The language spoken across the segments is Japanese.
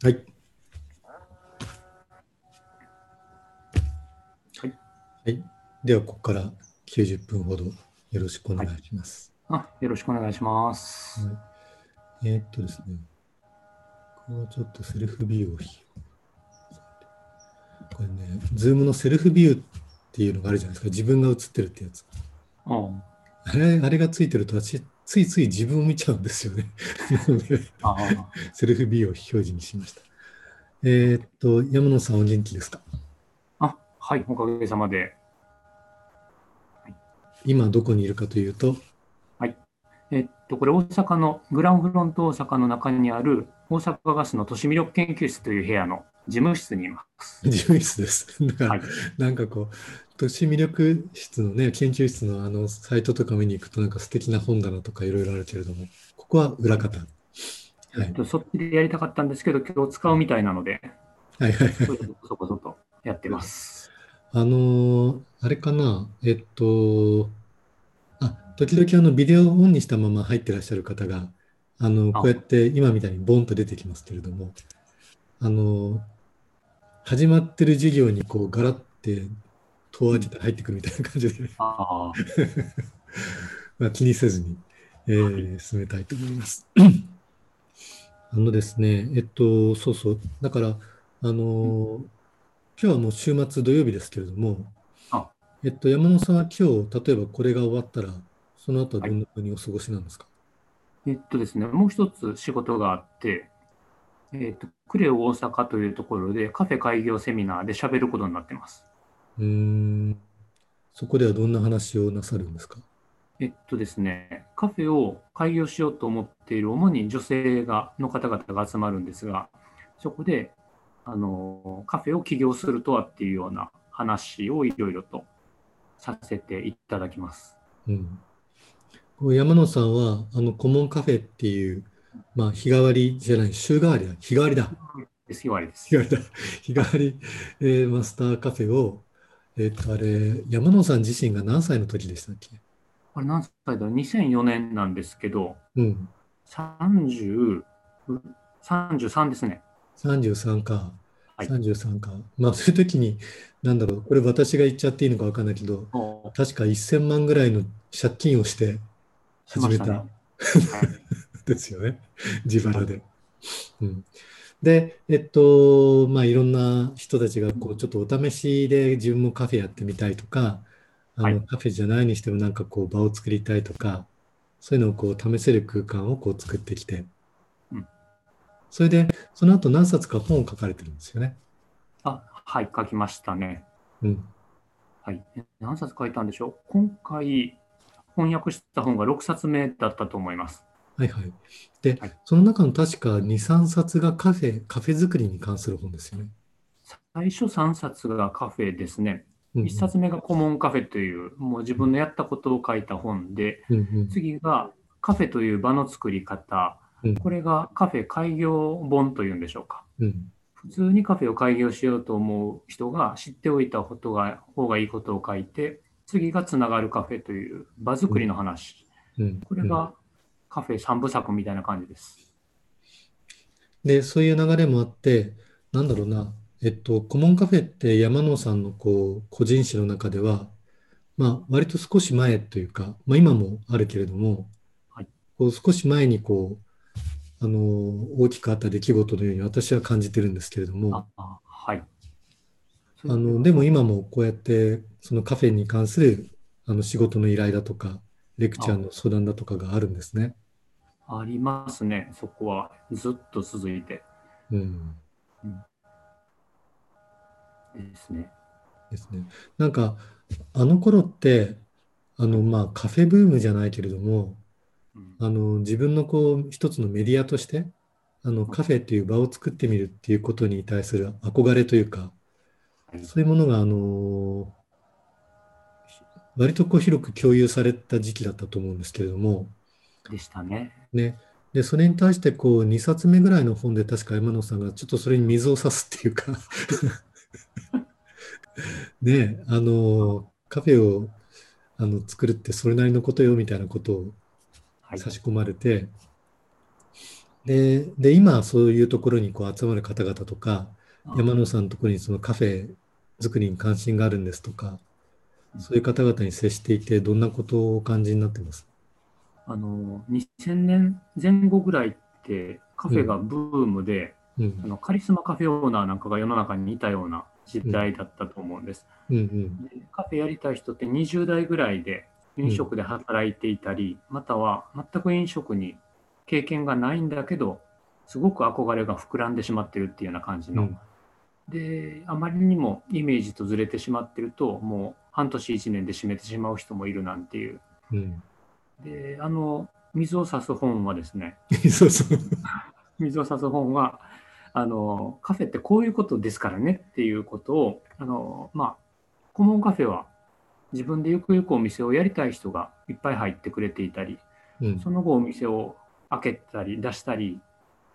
はい。はい。はい。では、ここから90分ほどよろしくお願いします。あ、よろしくお願いします。はい、えーっとですね、ここはちょっとセルフビューをひこれね、ズームのセルフビューっていうのがあるじゃないですか。自分が映ってるってやつ。うん、あれ、あれがついてると、私、ついつい自分を見ちゃうんですよね。なのであーセルフビューを表示にしました。えーっと、山野さんお元気ですか？あ、はい、おかげさまで。今どこにいるかというと、えっと、これ大阪のグランフロント大阪の中にある大阪ガスの都市魅力研究室という部屋の事務室にいます。事務室です。だから、はい。なんかこう、都市魅力室のね、研究室のあのサイトとか見に行くと、なんか素敵な本棚とかいろいろあるけれども、ここは裏方。はい。えっと、そっちでやりたかったんですけど、今日使うみたいなので、はいはいはい。そこそことやってます。あのーあれかな、えっと、あ、時々あのビデオをオンにしたまま入ってらっしゃる方が、あの、あこうやって今みたいにボンと出てきますけれども、あの、始まってる授業にこうガラって戸を開けて入ってくるみたいな感じで、ああ、まあ、気にせずに、えー進めたいと思います。あのですね、えっと、そうそう、だから、あの、今日はもう週末土曜日ですけれどもあ、えっと、山野さんは今日、例えばこれが終わったら、その後はどんなふうにお過ごしなんですか？えっとですね、もう一つ仕事があって、えっと、クレオ大阪というところでカフェ開業セミナーで喋ることになってます。うーん、そこではどんな話をなさるんですか？えっとですね、カフェを開業しようと思っている主に女性がの方々が集まるんですが、そこであのカフェを起業するとはっていうような話をいろいろとさせていただきます。うん。山野さんは、あの、コモンカフェっていう、まあ、日替わりじゃない、週替わりだ、日替わりだ。日割りです日。替わりだ。日替わり、えーマスターカフェを、えっと、あれ、山野さん自身が何歳の時でしたっけ？これ何歳だ ?2004 年なんですけど、うん。30、33ですね。33か。はい33か。まあ、そういう時に、なんだろう、これ私が言っちゃっていいのかわかんないけど、お確か1000万ぐらいの借金をしてし始めたましたね。はいですよね。自腹で。うん、で、えっと、まあ、いろんな人たちが、こう、ちょっとお試しで自分もカフェやってみたいとか、あの、はいカフェじゃないにしてもなんかこう、場を作りたいとか、そういうのをこう、試せる空間をこう、作ってきてうん、それで、その後何冊か本を書かれてるんですよね。あ、はい、書きましたね。うん。はい。え何冊書いたんでしょう？今回、翻訳した本が6冊目だったと思います。はいはい。ではい、その中の確か2、3冊がカフェ、カフェ作りに関する本ですよね。最初3冊がカフェですね。うんうん1冊目がコモンカフェという、もう自分のやったことを書いた本で、うんうん次がカフェという場の作り方、うんこれがカフェ開業本というんでしょうか。うん普通にカフェを開業しようと思う人が知っておいたことが方がいいことを書いて、次がつながるカフェという場作りの話。うんこれがカフェ3部作みたいな感じです。で、そういう流れもあって、なんだろうな、えっと、コモンカフェって山野さんのこう個人誌の中では、まあ、割と少し前というか、まあ、今もあるけれども、はいこう少し前にこう、あの、大きくあった出来事のように私は感じてるんですけれども、ああはい。あの、でも今もこうやって、そのカフェに関するあの仕事の依頼だとか、レクチャーの相談だとかがあるんですね。ありますね、そこは。ずっと続いて。うん。ですね。ですね。なんか、あの頃って、あの、まあ、カフェブームじゃないけれども、うん。あの、自分のこう、一つのメディアとして、あの、カフェっていう場を作ってみるっていうことに対する憧れというか、はい。そういうものが、あの、割とこう広く共有された時期だったと思うんですけれども、でしたね。ね。で、それに対して、こう、2冊目ぐらいの本で、確か山野さんがちょっとそれに水を差すっていうか ね、あの、カフェをあの作るってそれなりのことよみたいなことをはい。差し込まれて、で、で、今そういうところにこう集まる方々とか、山野さんのところにそのカフェ作りに関心があるんですとか、そういう方々に接していて、どんなことをお感じになってます？あの2000年前後ぐらいってカフェがブームで、うんうんあのカリスマカフェオーナーなんかが世の中にいたような時代だったと思うんです。うんうんでカフェやりたい人って20代ぐらいで飲食で働いていたり、または全く飲食に経験がないんだけど、すごく憧れが膨らんでしまってるっていうような感じの。うんで、あまりにもイメージとずれてしまってると、もう半年1年で閉めてしまう人もいるなんていう。うんで、あの、水を差す本はですね。水を差す。本は、あの、カフェってこういうことですからねっていうことを、あの、まあ、コモンカフェは自分でゆくゆくお店をやりたい人がいっぱい入ってくれていたり、うん。その後お店を開けたり出したり、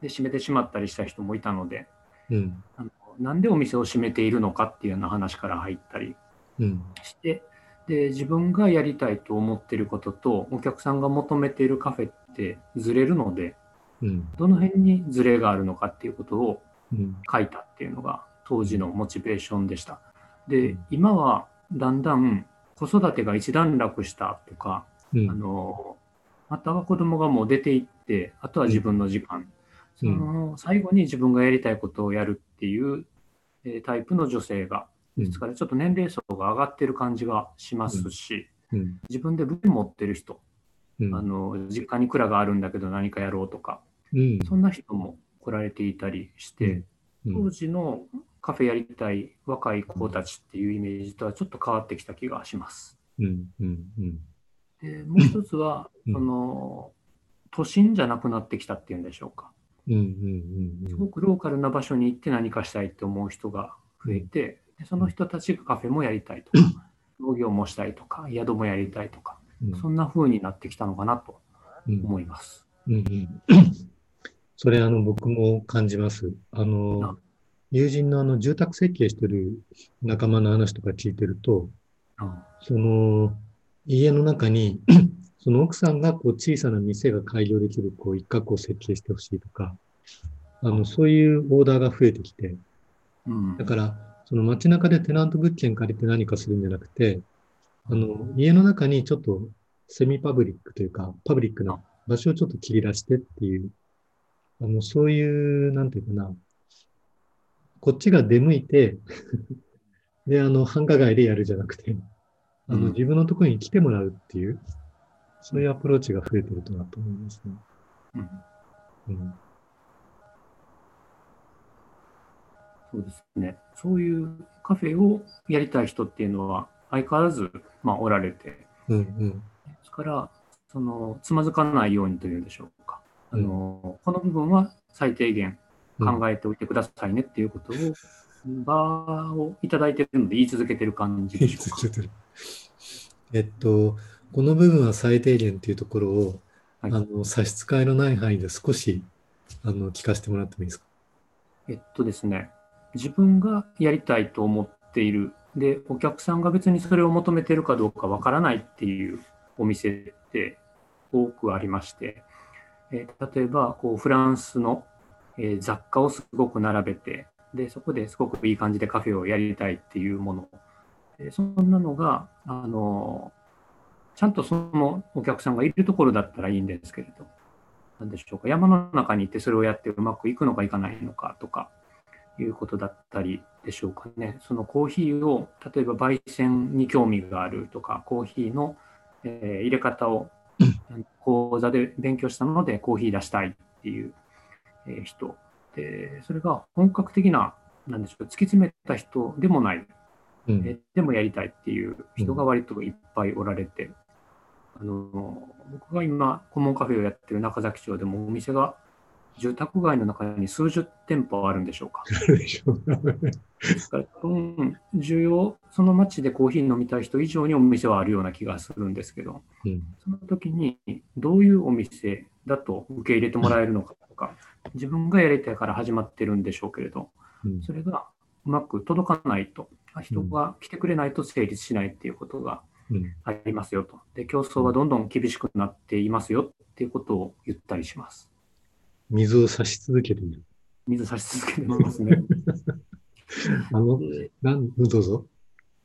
で閉めてしまったりした人もいたので、うん。あのなんでお店を閉めているのかっていうような話から入ったりうん。して、で自分がやりたいと思っていることとお客さんが求めているカフェってずれるので、うん。どの辺にずれがあるのかっていうことをうん。書いたっていうのが当時のモチベーションでした。でうん、今はだんだん子育てが一段落したとか、うん。あのまたは子供がもう出て行って、あとは自分の時間、うん。その最後に自分がやりたいことをやるっていう、えータイプの女性が、うんですからちょっと年齢層が上がってる感じがしますし、うん。自分で分持ってる人、うん。あの実家に蔵があるんだけど何かやろうとか、うん。そんな人も来られていたりして、うん。当時のカフェやりたい若い子たちっていうイメージとはちょっと変わってきた気がします。うん。うん。うん。でもう一つは、うん。その都心じゃなくなってきたっていうんでしょうか。うん。うん。すごくローカルな場所に行って何かしたいって思う人が増えて、でその人たちがカフェもやりたいとか、農業もしたいとか、宿もやりたいとか、うん。そんな風になってきたのかなとうん。思います。うんうん。それあの僕も感じます。あのあ友人のあの住宅設計してる仲間の話とか聞いてると、あその家の中に その奥さんがこう小さな店が開業できるこう一角を設計してほしいとか、あのそういうオーダーが増えてきて、うん。だからその街中でテナント物件借りて何かするんじゃなくて、あの家の中にちょっとセミパブリックというか、パブリックな場所をちょっと切り出してっていう、あのそういう、なんていうかな、こっちが出向いて、で、あの、繁華街でやるじゃなくて、あの、うん自分のところに来てもらうっていう、そういうアプローチが増えてるとなと思いますね。うんうん。そうですね。そういうカフェをやりたい人っていうのは相変わらず、まあ、おられて、うんうん。ですから、そのつまずかないようにというんでしょうか。あのこの部分は最低限考えておいてくださいねっていうことを、場をいただいているので言い続けてる感じでしょうか。えっと、この部分は最低限っていうところを、はいあの差し支えのない範囲で少しあの聞かせてもらってもいいですか？えっとですね、自分がやりたいと思っている、で、お客さんが別にそれを求めてるかどうかわからないっていうお店って多くありまして、えー例えばこうフランスの、えー雑貨をすごく並べて、で、そこですごくいい感じでカフェをやりたいっていうもの、えそんなのが、あのちゃんとそのお客さんがいるところだったらいいんですけれど、なんでしょうか、山の中に行ってそれをやってうまくいくのかいかないのかとか。いうことだったりでしょうかね。そのコーヒーを、例えば焙煎に興味があるとか、コーヒーの、えー入れ方を講座で勉強したのでコーヒー出したいっていう、えー人。で、それが本格的な、なんでしょう、突き詰めた人でもない、うんえでもやりたいっていう人が割といっぱいおられて、あの僕が今、顧問カフェをやってる中崎町でもお店が住宅街の中に数十店舗あるんでしょうか。ですから多分需要、その街でコーヒー飲みたい人以上にお店はあるような気がするんですけど、うんその時にどういうお店だと受け入れてもらえるのかとか、自分がやりたいから始まってるんでしょうけれど、うんそれがうまく届かないと、あ人が来てくれないと成立しないっていうことがうんありますよと。で、競争はどんどん厳しくなっていますよっていうことを言ったりします。水を差し続けている。水差し続けてますね。あの、なん、どうぞ。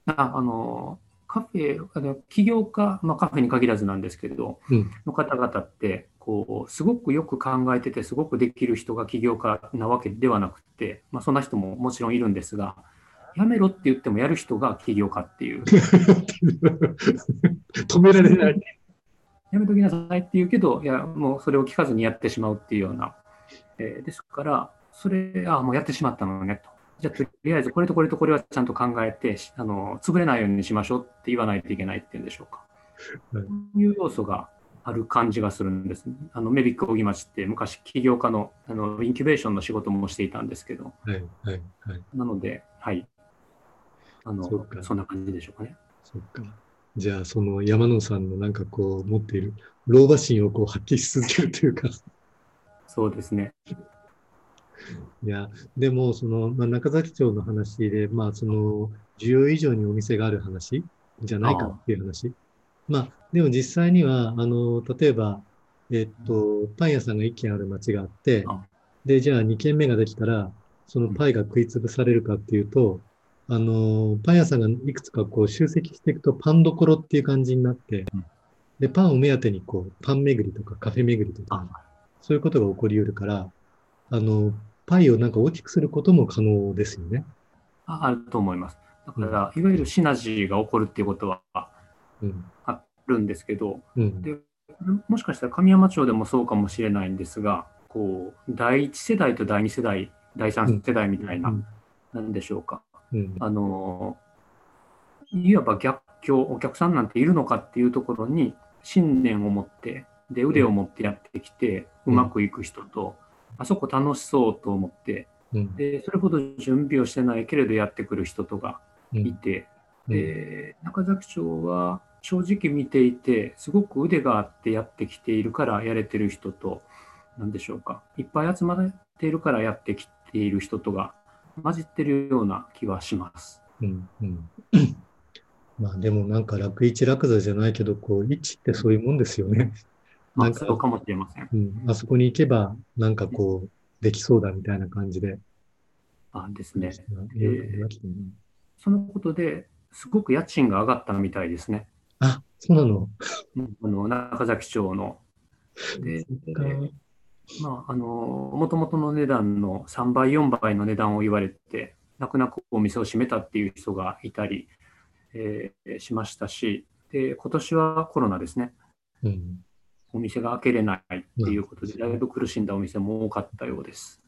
ああのカフェ、あの起業家、まあ、カフェに限らずなんですけれど、うんの方々ってこう、すごくよく考えてて、すごくできる人が起業家なわけではなくて、まあ、そんな人ももちろんいるんですが、やめろって言ってもやる人が起業家っていう、止められない。やめときなさいって言うけど、いや、もうそれを聞かずにやってしまうっていうような、えーですから、それ、あもうやってしまったのねと。じゃあ、とりあえずこれとこれとこれはちゃんと考えて、しあの潰れないようにしましょうって言わないといけないっていうんでしょうか。はいそういう要素がある感じがするんです。あのメビック荻町って昔起業家のあのインキュベーションの仕事もしていたんですけど、はい、はい、はい。なので、はい。あのそそんな感じでしょうかね。そっか。じゃあ、その山野さんのなんかこう、持っている老婆心をこう発揮し続けるというか、そうですね。いや、でも、その、まあ、中崎町の話で、まあ、その、需要以上にお店がある話じゃないかっていう話。まあ、でも実際には、あの、例えば、えっと、パン屋さんが1軒ある町があってあ、で、じゃあ2軒目ができたら、そのパイが食いつぶされるかっていうと、あの、パン屋さんがいくつかこう集積していくとパンどころっていう感じになってうん、で、パンを目当てにこう、パン巡りとかカフェ巡りとか、あそういうことが起こり得るから、あの、パイをなんか大きくすることも可能ですよね。ああると思います。だから、いわゆるシナジーが起こるっていうことはうん。あるんですけど、うん。でもしかしたら神山町でもそうかもしれないんですが、こう第一世代と第二世代、第三世代みたいな、うんなんでしょうか。うん。あのいわば逆境、お客さんなんているのかっていうところに信念を持って、で腕を持ってやってきて、ううんまくいく人と、あそこ楽しそうと思って、うん。でそれほど準備をしてないけれどやってくる人とがうんいて、うんで中崎町は正直見ていて、すごく腕があってやってきているからやれてる人と、なんでしょうか、いっぱい集まっているからやってきている人とが混じってるような気はします。うん。うん。まあでもなんか楽一楽座じゃないけど、こう、一ってそういうもんですよね。まあ、なんかそうかもしれません。うん。あそこに行けば、なんかこう、できそうだみたいな感じで。あですね。そのことですごく家賃が上がったみたいですね。あ、そうなの？うんあの中崎町の。で、まあ、あの、もともとの値段の3倍、4倍の値段を言われて、泣く泣くお店を閉めたっていう人がいたり、えーしましたし、で、今年はコロナですね。うん。お店が開けれないっていうことで、だいぶ苦しんだお店も多かったようです。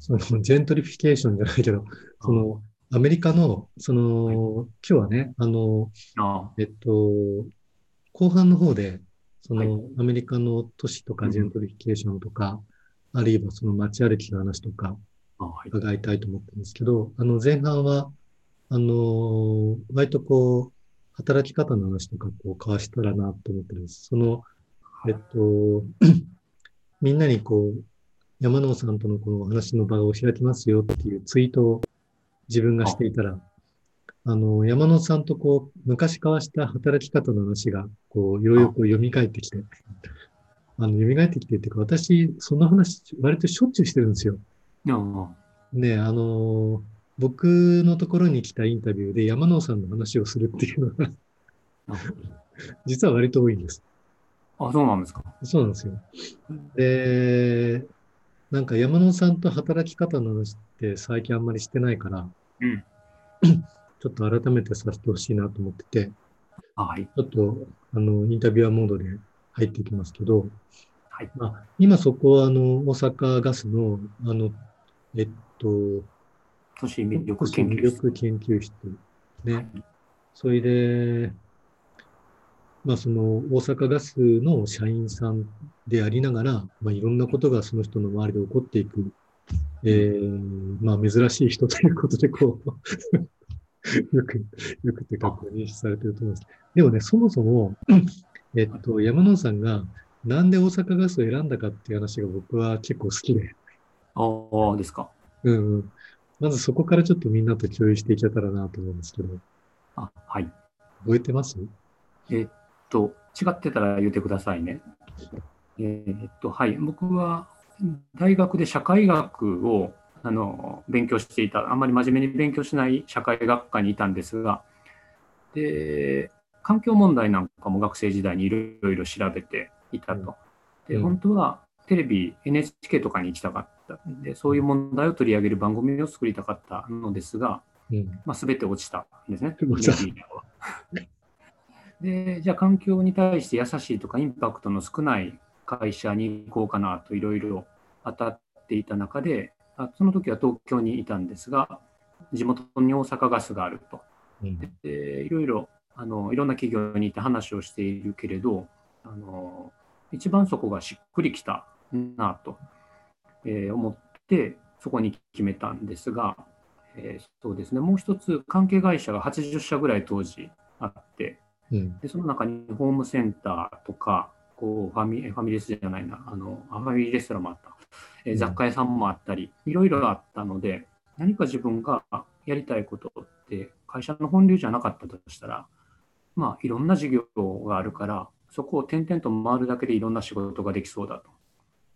その、ジェントリフィケーションじゃないけど、その、アメリカの、その、今日はね、あの、あえっと、後半の方で、そはい。の、アメリカの都市とかうん。ジェントリフィケーションとか、あるいはその街歩きの話とか。伺いたいと思ってるんですけど、あの、前半は、あの、割とこう、働き方の話とかこう交わしたらなと思ってるんです。その、えっと、みんなにこう、山納さんとのこのお話の場を開きますよっていうツイートを自分がしていたら、あの、山野さんとこう、昔交わした働き方の話が、こう、いろいろこう蘇ってきて、あの、蘇ってきてっていうか、私、その話、割としょっちゅうしてるんですよ。あね、あの、僕のところに来たインタビューで山野さんの話をするっていうのが、あ実は割と多いんです。あ、そうなんですか。そうなんですよ。で、なんか山野さんと働き方の話って最近あんまりしてないから、うん。ちょっと改めてさせてほしいなと思ってて、あはい。ちょっと、あの、インタビュアーモードで入っていきますけど、はい。まあ、今そこは、あの、大阪ガスの、あの、えっと、都市魅力都市研究室。魅力研究室。ね。はいそれで、まあその大阪ガスの社員さんでありながら、まあいろんなことがその人の周りで起こっていく、えー、まあ珍しい人ということで、こう、よく、よくってかこう認識されてると思います。でもね、そもそも、えっと、山野さんがなんで大阪ガスを選んだかっていう話が僕は結構好きで、ああ、ですか。うんうん。まずそこからちょっとみんなと共有していけたらなと思うんですけど、あ、はい。覚えてます？えっと、違ってたら言ってくださいね。えっと、はい。僕は大学で社会学をあの勉強していた、あんまり真面目に勉強しない社会学科にいたんですが、で環境問題なんかも学生時代にいろいろ調べていたと。で、本当はテレビ、NHK とかに行きたかったんで、そういう問題を取り上げる番組を作りたかったのですが、うん。まあ、全て落ちたんですね。で、じゃあ環境に対して優しいとかインパクトの少ない会社に行こうかなといろいろ当たっていた中で、あその時は東京にいたんですが、地元に大阪ガスがあると。うん。でいろいろあのいろんな企業にいて話をしているけれど、あの一番そこがしっくりきたなと、えー思って、そこに決めたんですが、えーそうですね、もう一つ、関係会社が80社ぐらい当時あって、うん。でその中にホームセンターとか、こうファミファミレスじゃないな、あのあファミリーレストランもあった、えーうん雑貨屋さんもあったり、いろいろあったので、何か自分がやりたいことって、会社の本流じゃなかったとしたら、まあ、いろんな事業があるから、そこを点々と回るだけでいろんな仕事ができそうだと。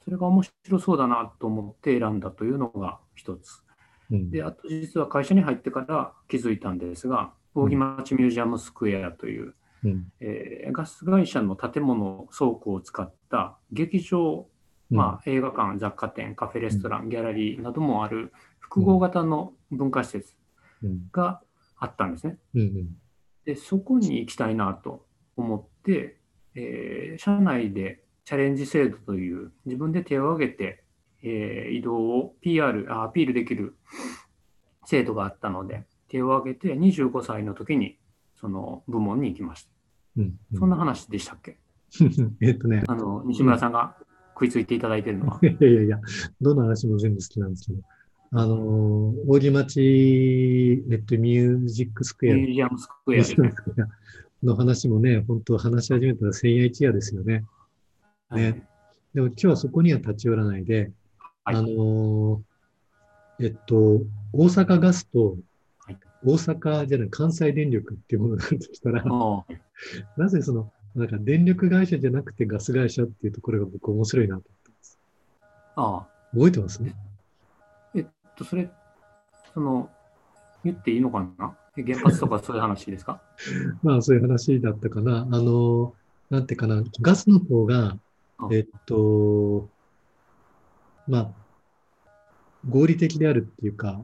それが面白そうだなと思って選んだというのが一つ。うん。で、あと実は会社に入ってから気づいたんですが、扇町ミュージアムスクエアという、うん。えーガス会社の建物、倉庫を使った劇場、まあ、映画館、雑貨店、カフェレストラン、ギャラリーなどもある複合型の文化施設うん。があったんですね。で、そこに行きたいなと思って、えー社内でチャレンジ制度という自分で手を挙げて、えー移動を PR、あアピールできる制度があったので、手を挙げて25歳の時にその部門に行きました。うん。そんな話でしたっけ？えっとね、あの、西村さんが食いついていただいているのは。いやいやいや、どの話も全部好きなんですけど、あのー、扇町、えっと、ミュージックスクエア、ミュージアムスクエア。の話もね、本当話し始めたら千夜一夜ですよね。ね。でも今日はそこには立ち寄らないで、はい。あのーえっと、大阪ガスとはい。大阪じゃない、関西電力っていうものがあるとしたら、あなぜその、なんか電力会社じゃなくてガス会社っていうところが僕面白いなと思ってます。ああ。覚えてます？ね。えっと、それ、その、言っていいのかな？え原発とかそういう話ですか？まあそういう話だったかな。あの、なんていうかな、ガスの方があ、えっと、まあ、合理的であるっていうか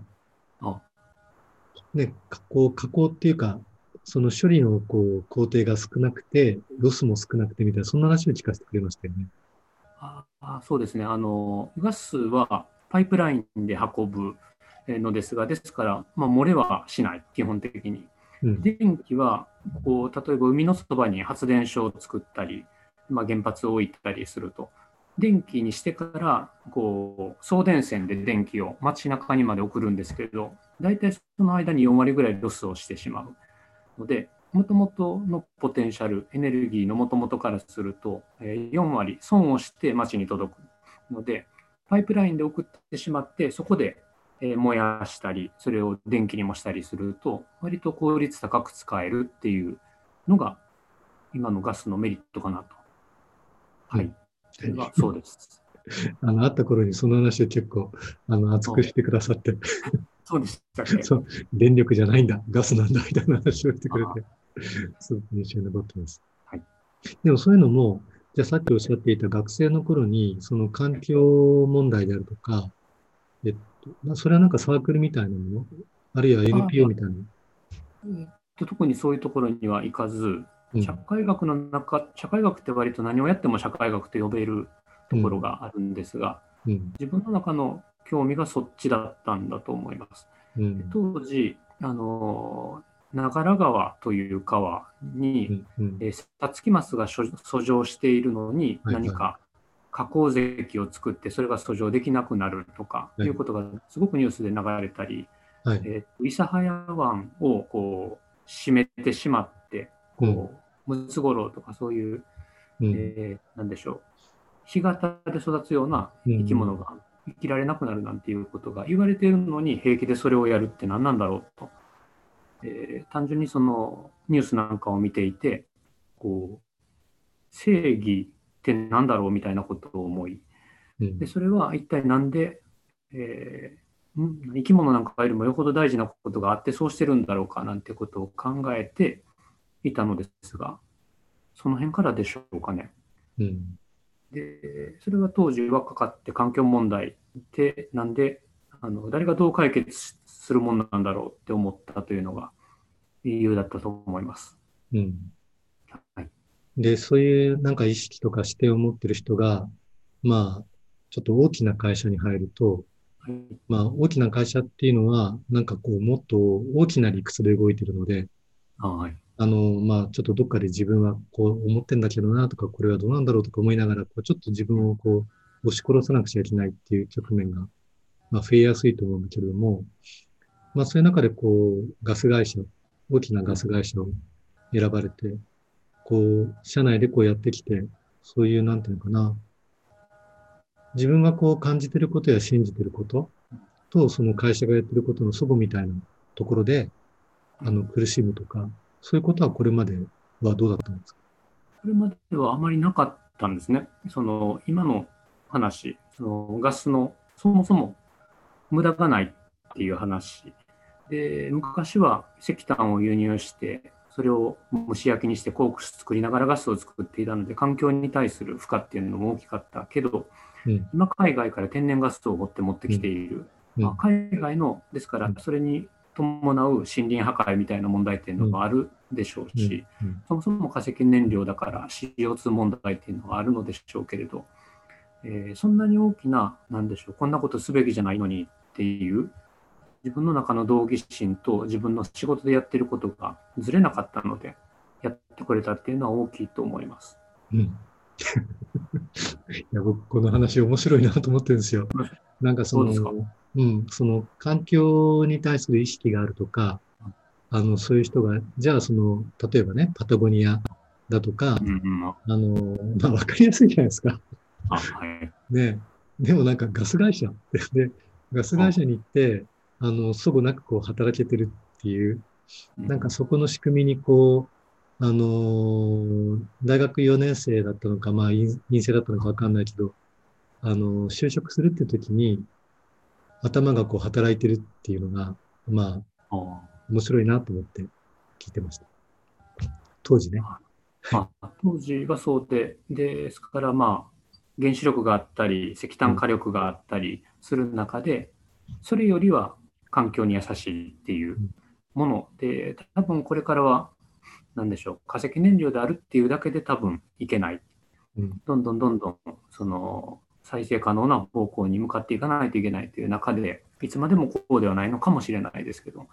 あ、ね、加工、加工っていうか、その処理のこう工程が少なくて、ロスも少なくてみたいな、そんな話を聞かせてくれましたよね。ああそうですねあの、ガスはパイプラインで運ぶえーのですが、ですから、まあ、漏れはしない、基本的に。うん。電気はこう、例えば海のそばに発電所を作ったり、まあ、原発を置いたりすると、電気にしてからこう送電線で電気を街中にまで送るんですけど、大体その間に4割ぐらいロスをしてしまう。ので、もともとのポテンシャル、エネルギーのもともとからすると、4割損をして街に届く。ので、パイプラインで送ってしまって、そこで燃やしたり、それを電気にもしたりすると、割と効率高く使えるっていうのが、今のガスのメリットかなと。はい。は。そうです。あの、会った頃にその話を結構、あの、熱くしてくださって、そうでしたっけ？そう、電力じゃないんだ、ガスなんだ、みたいな話をしてくれて、すごく印象に残ってます。はい。でもそういうのも、じゃあさっきおっしゃっていた学生の頃に、その環境問題であるとか、えっと、まあそれはなんかサークルみたいなもの、あるいは NPO みたいな？えっと特にそういうところには行かず、うん社会学の中、社会学って割と何をやっても社会学と呼べるところがあるんですが、うん。自分の中の興味がそっちだったんだと思います。うん。当時、あの長良川という川に、うん。うんえー、サツキマスが所遡上しているのにはいはい何か加工石を作ってそれが遡上できなくなるとかはいいうことがすごくニュースで流れたり、はい。えー、諫早湾をこう閉めてしまってこうムツゴロウとかそういう、うん。えーなんでしょう。干潟で育つようなうん。生き物が生きられなくなるなんていうことが言われているのに平気でそれをやるって何なんだろうと、えー単純にそのニュースなんかを見ていてこう正義って何だろうみたいなことを思い、うん。で、それは一体なんで、えーん？生き物なんかよりもよほど大事なことがあってそうしてるんだろうかなんてことを考えていたのですが、その辺からでしょうかね。うん。で、それは当時若かって環境問題ってなんで、あの誰がどう解決するものなんだろうって思ったというのが理由だったと思います。うん。はい。で、そういうなんか意識とか視点を持ってる人が、まあ、ちょっと大きな会社に入ると、はい。まあ、大きな会社っていうのは、なんかこう、もっと大きな理屈で動いてるので、あはい。あの、まあ、ちょっとどっかで自分はこう思ってんだけどなとか、これはどうなんだろうとか思いながら、こうちょっと自分をこう、押し殺さなくちゃいけないっていう局面が、まあ、増えやすいと思うんだけれども、まあ、そういう中でこう、ガス会社、大きなガス会社を選ばれて、こう、社内でこうやってきて、そういう、なんていうのかな、自分がこう感じてることや信じてることと、その会社がやってることの祖母みたいなところで、あの、苦しむとか、そういうことはこれまではどうだったんですか？それまではあまりなかったんですね。その今の話、そのガスのそもそも無駄がないっていう話。で、昔は石炭を輸入して、それを蒸し焼きにしてコークス作りながらガスを作っていたので、環境に対する負荷っていうのも大きかったけど、うん今海外から天然ガスを持って持ってきている。うんまあ、海外の、ですからうんそれに伴う森林破壊みたいな問題っていうのがあるでしょうし、うんそもそも化石燃料だから CO2 問題っていうのがあるのでしょうけれど、えーそんなに大きな、なんでしょう、こんなことすべきじゃないのにっていう、自分の中の道義心と自分の仕事でやってることがずれなかったので、やってくれたっていうのは大きいと思います。うん。いや、僕、この話面白いなと思ってるんですよ。なんかその、そうん、その環境に対する意識があるとか、あの、そういう人が、じゃあその、例えばね、パタゴニアだとかう、んうん、ああの、まあ、わかりやすいじゃないですか。あはい。ね。でもなんかガス会社で、ガス会社に行って、あの、そごなくこう働けてるっていう、なんかそこの仕組みにこう、あのー大学4年生だったのか、まあ、院院生だったのかわかんないけど、あのー就職するって時に、頭がこう働いてるっていうのが、まあ、あ面白いなと思って聞いてました。当時ね。まあ、当時はそうで、ですからまあ、原子力があったり、石炭火力があったりする中で、それよりは環境に優しいっていうもので、多分これからは、なんでしょう、化石燃料であるっていうだけで多分いけない。うんどんどんどんどん、その、再生可能な方向に向かっていかないといけないという中で、いつまでもこうではないのかもしれないですけど、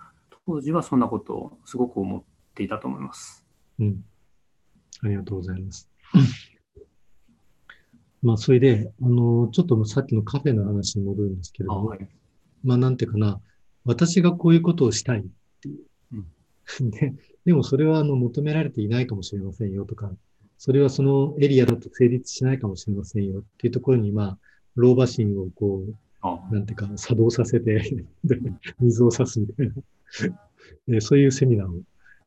当時はそんなことをすごく思っていたと思います。うん。ありがとうございます。まあ、それで、あの、ちょっとさっきのカフェの話に戻るんですけれども、はいまあ、なんていうかな、私がこういうことをしたいっていう。ででもそれはあの求められていないかもしれませんよとか、それはそのエリアだと成立しないかもしれませんよっていうところに、まあ、老婆心をこあう、なんていうか、作動させてで、水を差すみたいな、でそういうセミナーを、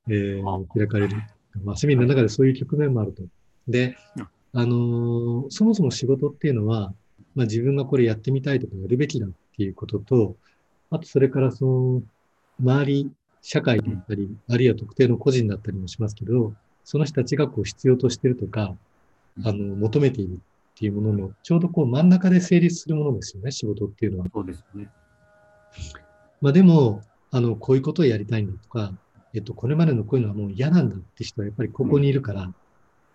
えーあ開かれる。まあ、セミナーの中でそういう局面もあると。でうん、あのーそもそも仕事っていうのは、まあ、自分がこれやってみたいとかやるべきだっていうことと、あとそれからその、周り、社会だったり、あるいは特定の個人だったりもしますけど、その人たちがこう必要としてるとか、あの、求めているっていうものの、ちょうどこう真ん中で成立するものですよね、仕事っていうのは。そうですね。まあでも、あの、こういうことをやりたいんだとか、えっと、これまでのこういうのはもう嫌なんだって人はやっぱりここにいるから、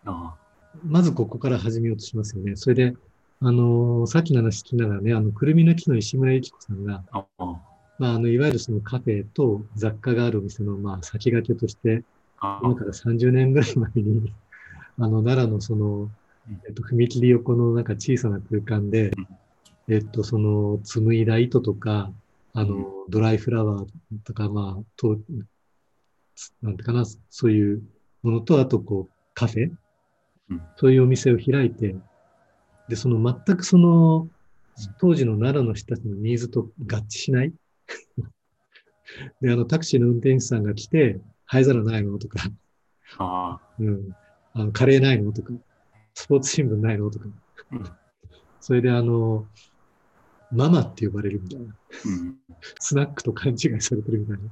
あまずここから始めようとしますよね。それで、あのさっきの話聞きながらね、あの、くるみの木の石村由紀子さんが、まあ、あの、いわゆるそのカフェと雑貨があるお店の、まあ、先駆けとして、あ、今から30年ぐらい前に、あの、奈良のその、えっと、踏切横のなんか小さな空間で、えっと、その、紡いだ糸とか、あの、ドライフラワーとか、まあ、と、なんてかな、そういうものと、あと、こう、カフェ？うん。そういうお店を開いて、で、その全くその、当時の奈良の人たちのニーズと合致しない？で、あの、タクシーの運転手さんが来て、灰皿ないの？とか、あ、うん。あの、カレーないの？とか、スポーツ新聞ないの？とか。うん、それであの、ママって呼ばれるみたいな。うん。スナックと勘違いされてるみたいな。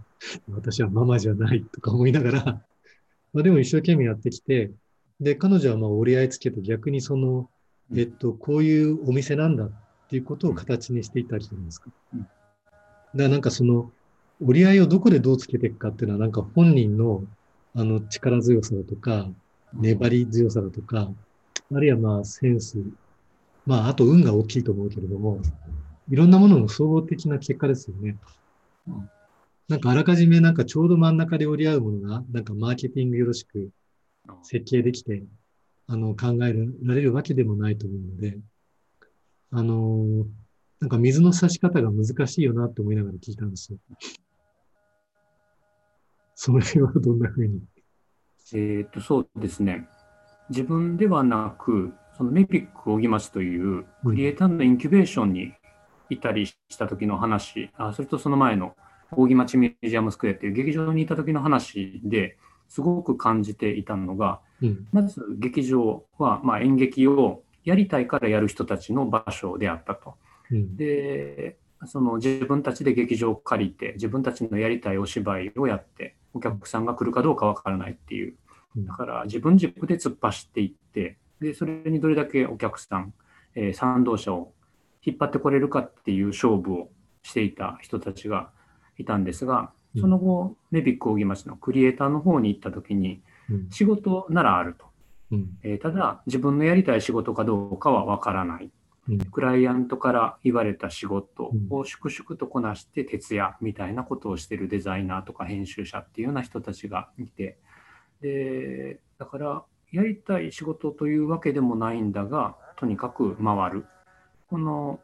私はママじゃないとか思いながら、まあでも一生懸命やってきて、で、彼女はまあ折り合いつけて逆にその、えっと、こういうお店なんだっていうことを形にしていったりするんですか。うん。だからなんかその、折り合いをどこでどうつけていくかっていうのはなんか本人のあの力強さだとか、粘り強さだとか、あるいはまあセンス、まああと運が大きいと思うけれども、いろんなものの総合的な結果ですよねうん。なんかあらかじめなんかちょうど真ん中で折り合うものが、なんかマーケティングよろしく設計できて、あの考えられるわけでもないと思うので、あのーなんか水の差し方が難しいよなって思いながら聞いたんですよ。それはどんな風に？えっと、そうですね。自分ではなく、そのメピック荻町というクリエイターのインキュベーションにいたりした時の話、あそれとその前の扇町ミュージアムスクエアっていう劇場にいた時の話ですごく感じていたのが、うん。まず劇場はまあ演劇をやりたいからやる人たちの場所であったと。うん。で、その自分たちで劇場を借りて、自分たちのやりたいお芝居をやって、お客さんが来るかどうかわからないっていう。うんだから自分軸で突っ走っていって、で、それにどれだけお客さん、えー賛同者を引っ張ってこれるかっていう勝負をしていた人たちがいたんですが、うんその後、メビック扇町のクリエイターの方に行った時に、うん。仕事ならあると。うん。えーただ、自分のやりたい仕事かどうかはわからない。うん。クライアントから言われた仕事を粛々とこなして徹夜みたいなことをしてるデザイナーとか編集者っていうような人たちがいて、で、だからやりたい仕事というわけでもないんだが、とにかく回る。この、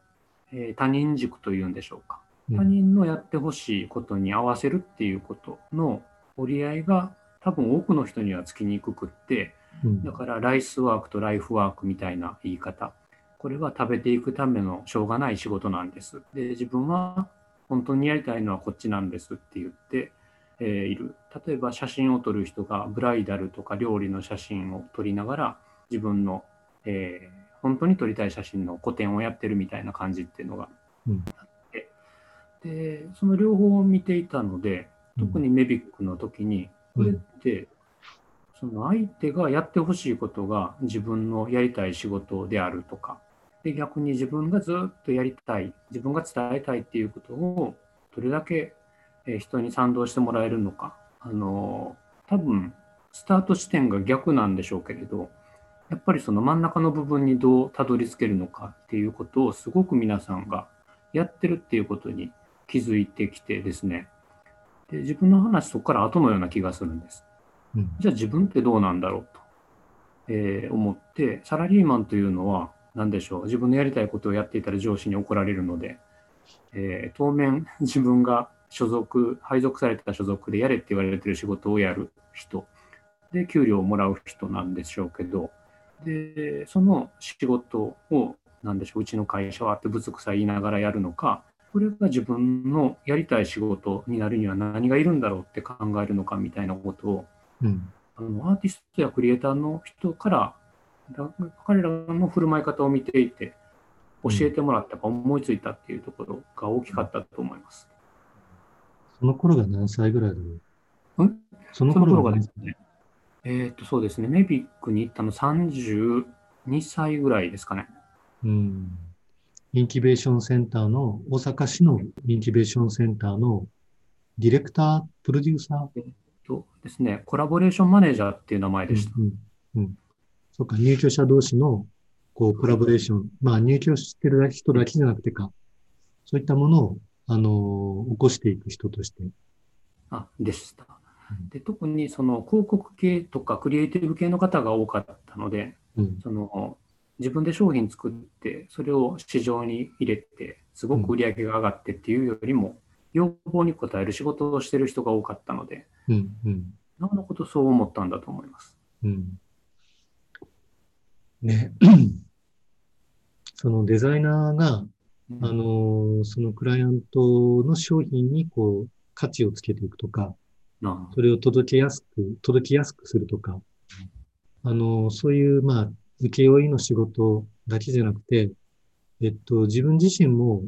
えー他人軸というんでしょうか。うん他人のやってほしいことに合わせるっていうことの折り合いが多分多くの人にはつきにくくって、うんだからライスワークとライフワークみたいな言い方。これは食べていくためのしょうがない仕事なんです。で、自分は本当にやりたいのはこっちなんですって言って、えーいる。例えば写真を撮る人がブライダルとか料理の写真を撮りながら自分の、えー本当に撮りたい写真の個展をやってるみたいな感じっていうのがうんあって、で、その両方を見ていたので、特にメビックの時に、これって、その相手がやってほしいことが自分のやりたい仕事であるとか、で逆に自分がずっとやりたい、自分が伝えたいっていうことをどれだけえー人に賛同してもらえるのか、あの多分スタート地点が逆なんでしょうけれど、やっぱりその真ん中の部分にどうたどり着けるのかっていうことをすごく皆さんがやってるっていうことに気づいてきてですね、で自分の話そこから後のような気がするんです。うん。じゃあ自分ってどうなんだろうと、えー思って、サラリーマンというのは何でしょう、自分のやりたいことをやっていたら上司に怒られるので、えー当面 自分が所属、配属された所属でやれって言われてる仕事をやる人、で、給料をもらう人なんでしょうけど、で、その仕事を、なんでしょう、うちの会社はってぶつくさ言いながらやるのか、これが自分のやりたい仕事になるには何がいるんだろうって考えるのかみたいなことを、うん。あのアーティストやクリエイターの人からだ彼らの振る舞い方を見ていて教えてもらったか思いついたっていうところが大きかったと思います。その頃が何歳ぐらいだろう？ん？その頃頃ががですね、えーっとそうですね、メビックに行ったの32歳ぐらいですかね。うん。インキュベーションセンターの、大阪市のインキュベーションセンターのディレクター、プロデューサー？とですね、コラボレーションマネージャーっていう名前でした。うん。うん。そうか、入居者同士の、こう、コラボレーション。まあ、入居してる人だけじゃなくてか、そういったものを、あのー起こしていく人として。あでしたうん。で特にその広告系とかクリエイティブ系の方が多かったので、うん。その自分で商品作って、それを市場に入れて、すごく売り上げが上がってっていうよりも、要望に応える仕事をしてる人が多かったので、うん。うん。なおのことそう思ったんだと思います。うん。ね。そのデザイナーが、あのーそのクライアントの商品にこう、価値をつけていくとか、なそれを届けやすく、届きやすくするとか、あのーそういう、まあ、請負いの仕事だけじゃなくて、えっと、自分自身も、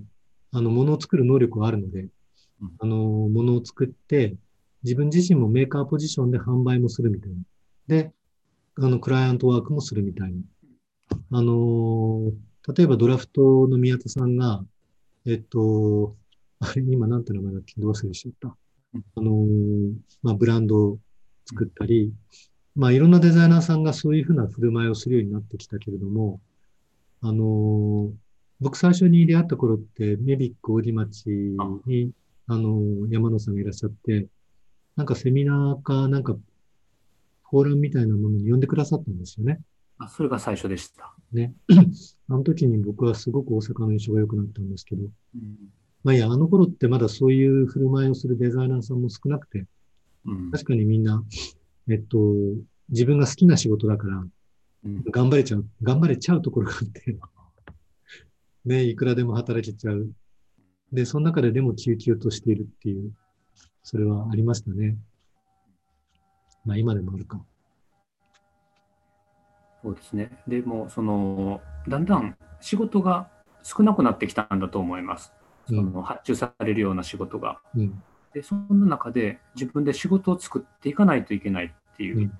あの、ものを作る能力はあるので、うんあの、ものを作って、自分自身もメーカーポジションで販売もするみたいな。で、あの、クライアントワークもするみたいな。あの、例えばドラフトの宮田さんが、えっと、あれ、今なんて名前だっけ？どう忘れしちゃった。あの、まあ、ブランドを作ったり、まあ、いろんなデザイナーさんがそういうふうな振る舞いをするようになってきたけれども、あの、僕最初に出会った頃って、メビック大町に、あの、山野さんがいらっしゃって、なんかセミナーか、なんか、フォーラムみたいなものに呼んでくださったんですよね。あそれが最初でした。ね。あの時に僕はすごく大阪の印象が良くなったんですけど、うんまあいいや、あの頃ってまだそういう振る舞いをするデザイナーさんも少なくて、うん確かにみんな、えっと、自分が好きな仕事だから、うん頑張れちゃう、頑張れちゃうところがあって、ね、いくらでも働けちゃう。で、その中ででも救急としているっていう、それはありましたね。まあ今でもあるか。そうですね。でも、その、だんだん仕事が少なくなってきたんだと思います。その発注されるような仕事が。うん。で、そんな中で自分で仕事を作っていかないといけないっていう、うん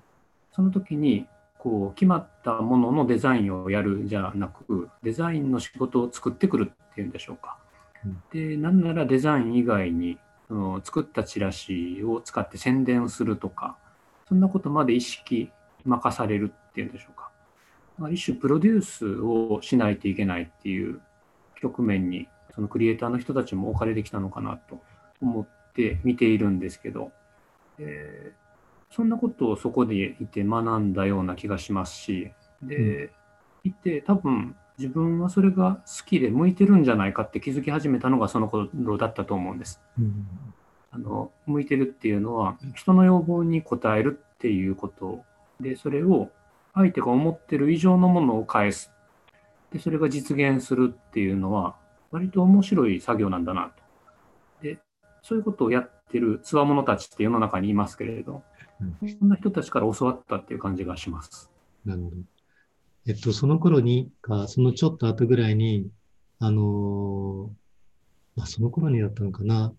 その時に、こう、決まったもののデザインをやるじゃなく、デザインの仕事を作ってくるっていうんでしょうか。うんで、なんならデザイン以外に、その作ったチラシを使って宣伝するとか、そんなことまで意識任されるっていうんでしょうか。まあ一種プロデュースをしないといけないっていう局面に、そのクリエイターの人たちも置かれてきたのかなと思って見ているんですけど、えーそんなことをそこでいて学んだような気がしますし、で、いて多分自分はそれが好きで向いてるんじゃないかって気づき始めたのがその頃だったと思うんです。うん。あの向いてるっていうのは人の要望に応えるっていうことでそれを相手が思ってる以上のものを返すでそれが実現するっていうのは割と面白い作業なんだなとでそういうことをやってるつわものたちって世の中にいますけれどうんそんな人たちから教わったっていう感じがします。なるほど。えっと、その頃にか、そのちょっと後ぐらいに、あのーまあ、その頃にだったのかな。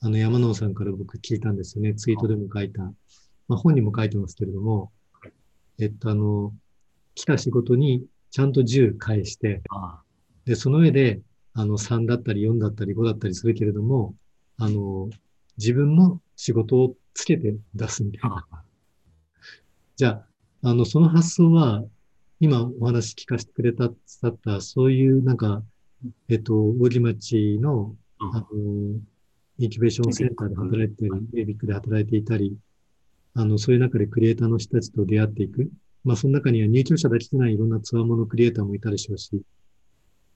あの、山野さんから僕聞いたんですよね。ツイートでも書いた。まあ、本にも書いてますけれどもはい、えっと、あの、来た仕事にちゃんと10返して、あで、その上で、あの、3だったり4だったり5だったりするけれども、あの、自分の仕事をつけて出すみたいな。あじゃあ、あの、その発想は、今お話聞かせてくれた、伝った、そういうなんか、えっと、大木町の、ああの、インキュベーションセンターで働いてたり、エビックで働いていたり、あの、そういう中でクリエイターの人たちと出会っていく。まあ、その中には入居者だけじゃないいろんなツアーものクリエイターもいたでしょうし、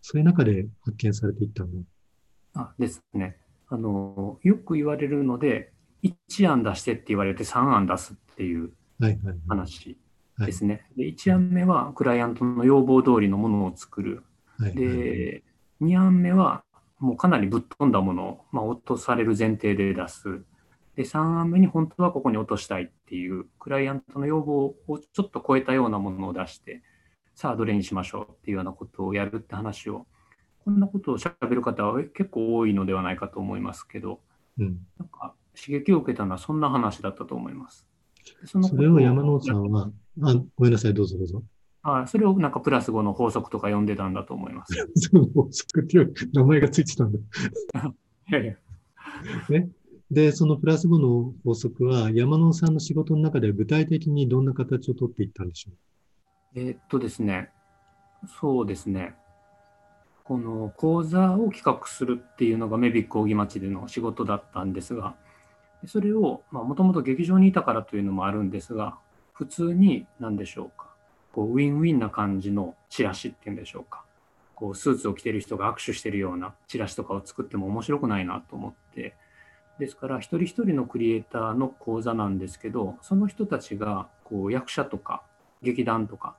そういう中で発見されていったんだ。あですね。あのよく言われるので1案出してって言われて3案出すっていう。話はいですね。で1案目はクライアントの要望通りのものを作る。はいはいで、2案目はもうかなりぶっ飛んだものを、まあ、落とされる前提で出す。で、3案目に本当はここに落としたいっていう、クライアントの要望をちょっと超えたようなものを出して、さあどれにしましょうっていうようなことをやるって話を、こんなことを喋る方は結構多いのではないかと思いますけど、うん。なんか刺激を受けたのはそんな話だったと思います。でそのそれを山野さんは、あ、ごめんなさい、どうぞどうぞ。あそれをなんかプラス5の法則とか呼んでたんだと思います。その法則っていう名前がついてたんだ。いやいやで、そのプラス5の法則は、山野さんの仕事の中で具体的にどんな形をとっていったんでしょう？えーっとですね、そうですね、この講座を企画するっていうのがメビック扇町での仕事だったんですが、それをもともと劇場にいたからというのもあるんですが、普通に何でしょうか、こうウィンウィンな感じのチラシっていうんでしょうか、こうスーツを着てる人が握手してるようなチラシとかを作っても面白くないなと思って、ですから一人一人のクリエイターの講座なんですけど、その人たちがこう役者とか劇団とか、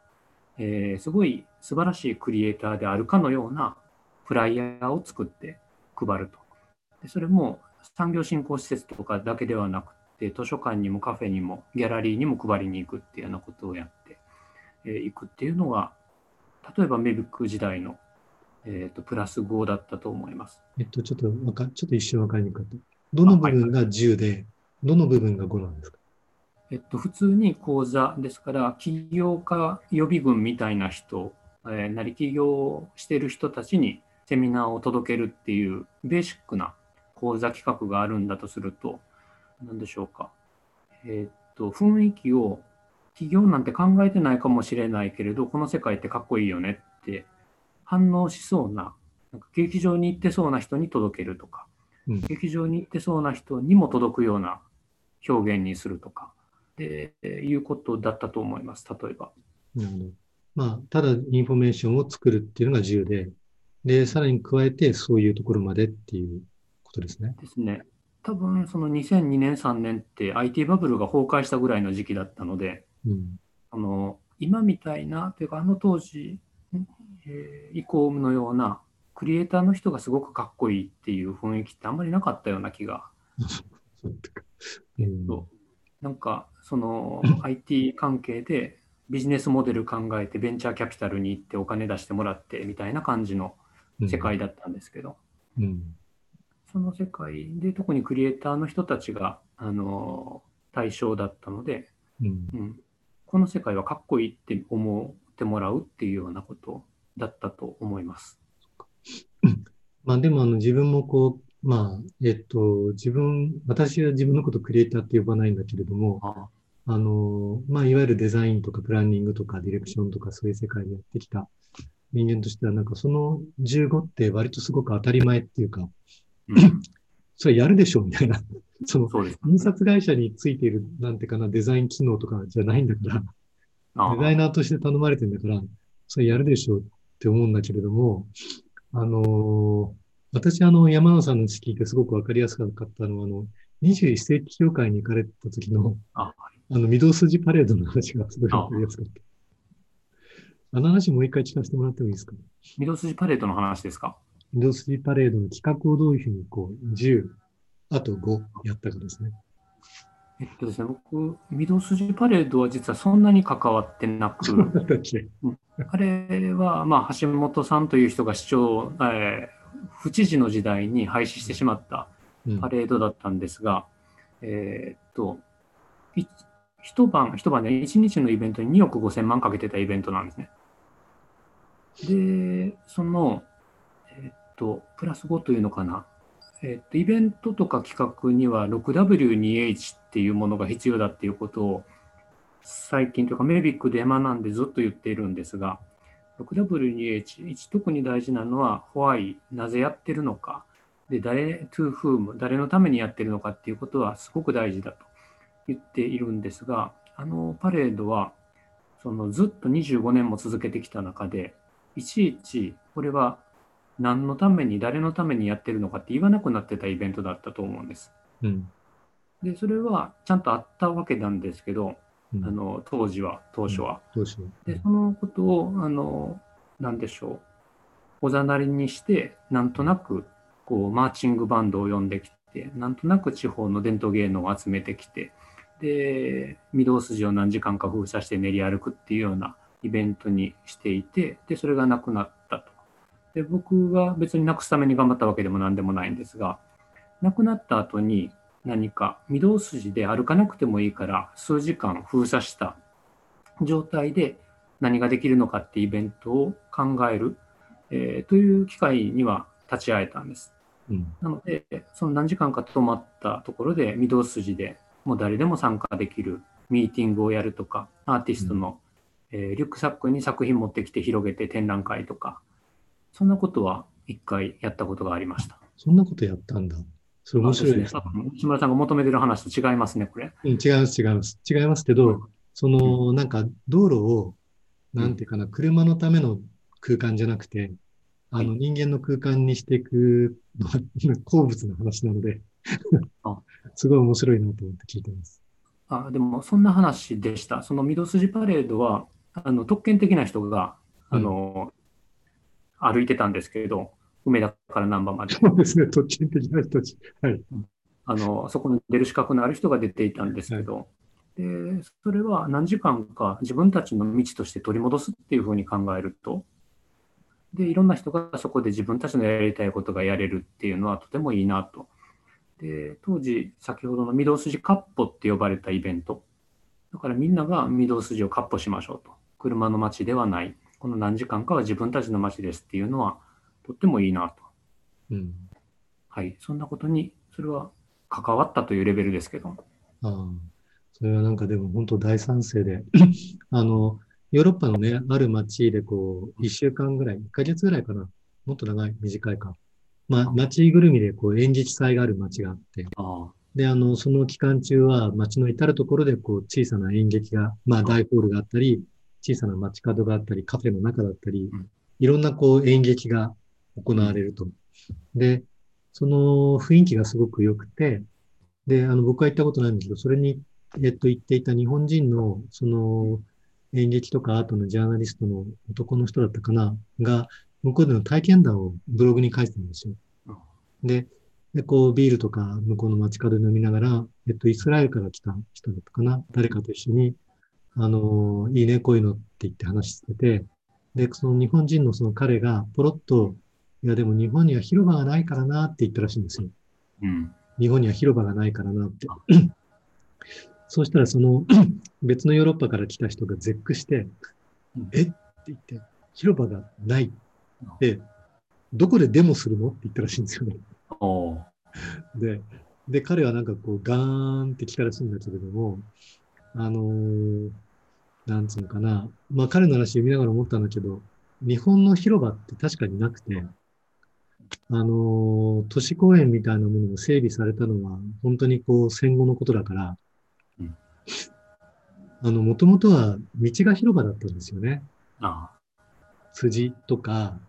えーすごい素晴らしいクリエイターであるかのようなフライヤーを作って配ると。でそれも産業振興施設とかだけではなくて、図書館にもカフェにもギャラリーにも配りに行くっていうようなことをやってい、くっていうのが、例えばメビック時代の、えーと、プラス5だったと思います。えっと、ちょっとか、ちょっと一瞬わかりにくかった。どの部分が10で、はい、どの部分が5なんですか？えっと、普通に講座ですから、起業家予備軍みたいな人、えー、なり起業してる人たちにセミナーを届けるっていうベーシックな講座企画があるんだとすると、何でしょうか。えー、っと、雰囲気を起業なんて考えてないかもしれないけれど、この世界ってかっこいいよねって反応しそうな、なんか劇場に行ってそうな人に届けるとか、うん、劇場に行ってそうな人にも届くような表現にするとか、でいうことだったと思います、例えば。なるほど。まあ、ただインフォメーションを作るっていうのが自由で、で、さらに加えてそういうところまでっていうことですね。ですね。多分その2002年、3年って IT バブルが崩壊したぐらいの時期だったので、うん、あの今みたいなというかあの当時、えー、以降のようなクリエイターの人がすごくかっこいいっていう雰囲気ってあんまりなかったような気が。うん、なんかその IT 関係でビジネスモデル考えてベンチャーキャピタルに行ってお金出してもらってみたいな感じの世界だったんですけど、うん。うん、その世界で特にクリエイターの人たちがあの対象だったので、うん、うん、この世界はかっこいいって思ってもらうっていうようなことだったと思います。まあでもあの自分もこう、まあ、えっと、自分、私は自分のことクリエイターって呼ばないんだけれども、ああ。の、まあいわゆるデザインとかプランニングとかディレクションとかそういう世界でやってきた人間としては、なんかその15って割とすごく当たり前っていうか、うん、それやるでしょうみたいな。その、印刷会社についている、なんてかな、デザイン機能とかじゃないんだから、デザイナーとして頼まれてんだから、それやるでしょうって思うんだけれども、あのー、私、あの、山野さんの聞いてすごくわかりやすかったのは、あの、21世紀協会に行かれた時の、ああの、御堂筋パレードの話がすごいわかりやすかった。あの話もう一回聞かせてもらってもいいですか？御堂筋パレードの話ですか？御堂筋パレードの企画をどういうふうにこう、10、あと5やったかですね。えっとですね、僕、御堂筋パレードは実はそんなに関わってなく、あれは、まあ、橋本さんという人が市長、えー、府知事の時代に廃止してしまったパレードだったんですが、うん、えー、っと、一晩、一晩で一日のイベントに2億5千万かけてたイベントなんですね。で、その、えー、っと、プラス5というのかな。えっと、イベントとか企画には 6W2H っていうものが必要だっていうことを最近というかメビックで学んでずっと言っているんですが 6W2H1 特に大事なのは Why なぜやってるのか。で誰 to whom 誰のためにやってるのかっていうことはすごく大事だと。言っているんですがあのパレードはそのずっと25年も続けてきた中でいちいちこれは何のために誰のためにやってるのかって言わなくなってたイベントだったと思うんです。うん、でそれはちゃんとあったわけなんですけど、うん、あの当時は当初は。うん、でそのことをあの何でしょうおざなりにしてなんとなくこうマーチングバンドを呼んできてなんとなく地方の伝統芸能を集めてきてで御堂筋を何時間か封鎖して練り歩くっていうようなイベントにしていてでそれがなくなったと。で僕は別になくすために頑張ったわけでも何でもないんですが亡くなった後に何か御堂筋で歩かなくてもいいから数時間封鎖した状態で何ができるのかってイベントを考える、えー、という機会には立ち会えたんです。うん、なのでその何時間か泊まったところで御堂筋でもう誰でも参加できるミーティングをやるとかアーティストの、うん、えー、リュックサックに作品持ってきて広げて展覧会とかそんなことは一回やったことがありました。そんなことやったんだ。それ面白いですね。内村さんが求めてる話と違いますね、これ。うん、違います、違います。違いますけど、うん、その、なんか、道路を、なんていうかな、車のための空間じゃなくて、あの、人間の空間にしていくのは、好物の話なので すごい面白いなと思って聞いてます。あでも、そんな話でした。その、御堂筋パレードは、あの、特権的な人が、あの、歩いてたんですけど、梅田から難波まで。そうですね、特権的な人。はい。あの、そこに出る資格のある人が出ていたんですけど、はい、で、それは何時間か自分たちの道として取り戻すっていうふうに考えると、で、いろんな人がそこで自分たちのやりたいことがやれるっていうのはとてもいいなと。で、当時、先ほどの御堂筋カッポって呼ばれたイベント。だからみんなが御堂筋をカッポしましょうと。車の街ではない。この何時間かは自分たちの街ですっていうのはとってもいいなと。うん。はい。そんなことに、それは関わったというレベルですけど。ああ。それはなんかでも本当大賛成で、あの、ヨーロッパのね、ある街でこう、一週間ぐらい、一ヶ月ぐらいかな。もっと長い、短いか。まあ、街ぐるみでこう演劇祭がある街があって、あで、あの、その期間中は街の至るところでこう小さな演劇が、まあ大ホールがあったり、小さな街角があったり、カフェの中だったり、いろんなこう演劇が行われると。で、その雰囲気がすごく良くて、で、あの、僕は行ったことないんですけど、それに、えっと、行っていた日本人の、その、演劇とかアートのジャーナリストの男の人だったかな、が、向こうでの体験談をブログに書いてたんですよ。で、で、こう、ビールとか向こうの街角で飲みながら、えっと、イスラエルから来た人だったかな、誰かと一緒に、あの、いいね、こういうのって言って話してて、で、その日本人のその彼がポロッと、いや、でも日本には広場がないからなって言ったらしいんですよ。うん。日本には広場がないからなって。そうしたらその 別のヨーロッパから来た人が絶句して、えって言って、広場がないで、どこでデモするのって言ったらしいんですよね。で、で、彼はなんかこう、ガーンって来たらしいんだけれども、あのー、なんつうのかな。まあ彼の話を見ながら思ったんだけど、日本の広場って確かになくて、あのー、都市公園みたいなものが整備されたのは、本当にこう戦後のことだから、うん、あの、もともとは道が広場だったんですよね。ああ辻とか、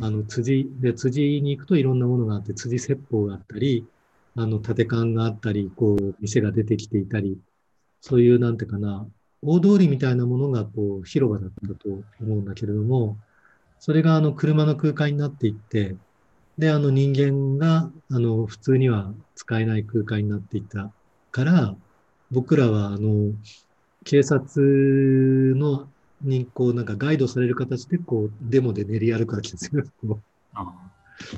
あの、辻、で、辻に行くといろんなものがあって、辻説法があったり、あの、縦勘があったり、こう、店が出てきていたり、そういう、なんてかな、大通りみたいなものが、こう、広場だったと思うんだけれども、それが、あの、車の空間になっていって、で、あの、人間が、あの、普通には使えない空間になっていったから、僕らは、あの、警察のに、こう、なんかガイドされる形で、こう、デモで練り歩くわけですよ。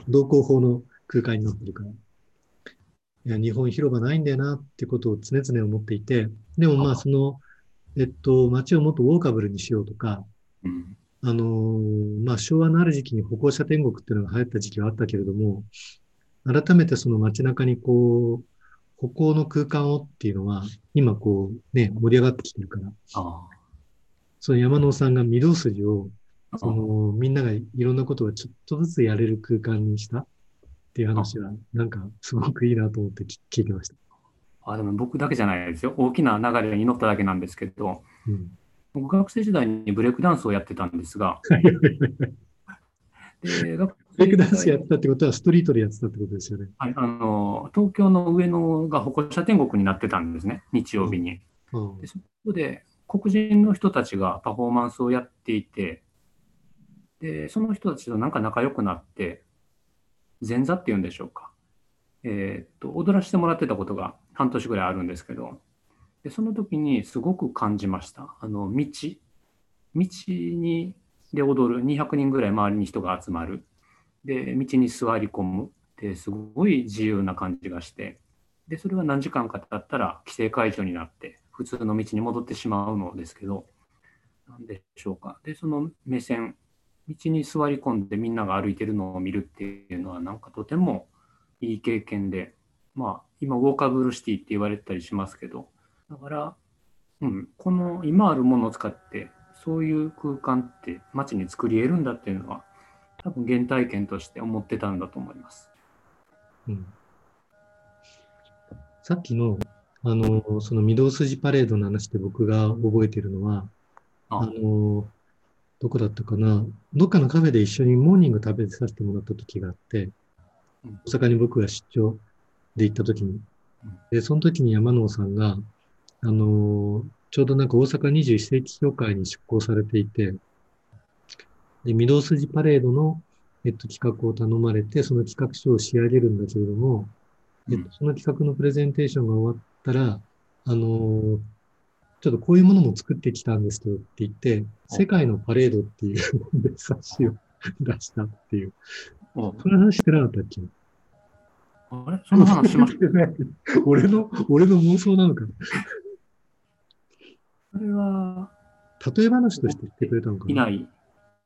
道交法の空間になってるから。いや、日本広場ないんだよなってことを常々思っていて、でもまあ、その、えっと、街をもっとウォーカブルにしようとか、うん、あのー、まあ、昭和のある時期に歩行者天国っていうのが流行った時期はあったけれども、改めてその街中にこう、歩行の空間をっていうのは、今こう、ね、盛り上がってきてるから、その山野さんが御堂筋を、その、みんながいろんなことをちょっとずつやれる空間にしたっていう話は、なんかすごくいいなと思って聞いてました。あでも僕だけじゃないですよ。大きな流れに乗っただけなんですけど、うん、僕学生時代にブレイクダンスをやってたんですが、でブレイクダンスやってたってことはストリートでやってたってことですよね。はい、あの東京の上野が歩行者天国になってたんですね、日曜日に。うんうん、でそこで黒人の人たちがパフォーマンスをやっていて、で、その人たちとなんか仲良くなって、前座っていうんでしょうか。えー、っと、踊らせてもらってたことが半年ぐらいあるんですけど、でその時にすごく感じました。あの、道、道に、で踊る、200人ぐらい周りに人が集まる。で、道に座り込む。で、すごい自由な感じがして、で、それは何時間か経ったら規制解除になって、普通の道に戻ってしまうのですけど、なんでしょうか。で、その目線、道に座り込んでみんなが歩いてるのを見るっていうのは、なんかとてもいい経験で、まあ、今、ウォーカブルシティって言われたりしますけど、だから、うん、この今あるものを使って、そういう空間って街に作り得るんだっていうのは、多分原体験として思ってたんだと思います。うん、さっきのあの、その御堂筋パレードの話で僕が覚えているのは、あ。の、どこだったかな、どっかのカフェで一緒にモーニング食べさせてもらった時があって、大阪に僕が出張で行った時に、で、その時に山野さんが、あの、ちょうどなんか大阪21世紀協会に出向されていて、で、御堂筋パレードの、えっと、企画を頼まれて、その企画書を仕上げるんだけれども、えっと、その企画のプレゼンテーションが終わったら、あのちょっとこういうものも作ってきたんですよって言って、世界のパレードっていう 冊子を出したっていう。おその話してなかったっけ？あれ？その話しました？俺の、俺の妄想なのかな？それは、例え話として言ってくれたのかな？いない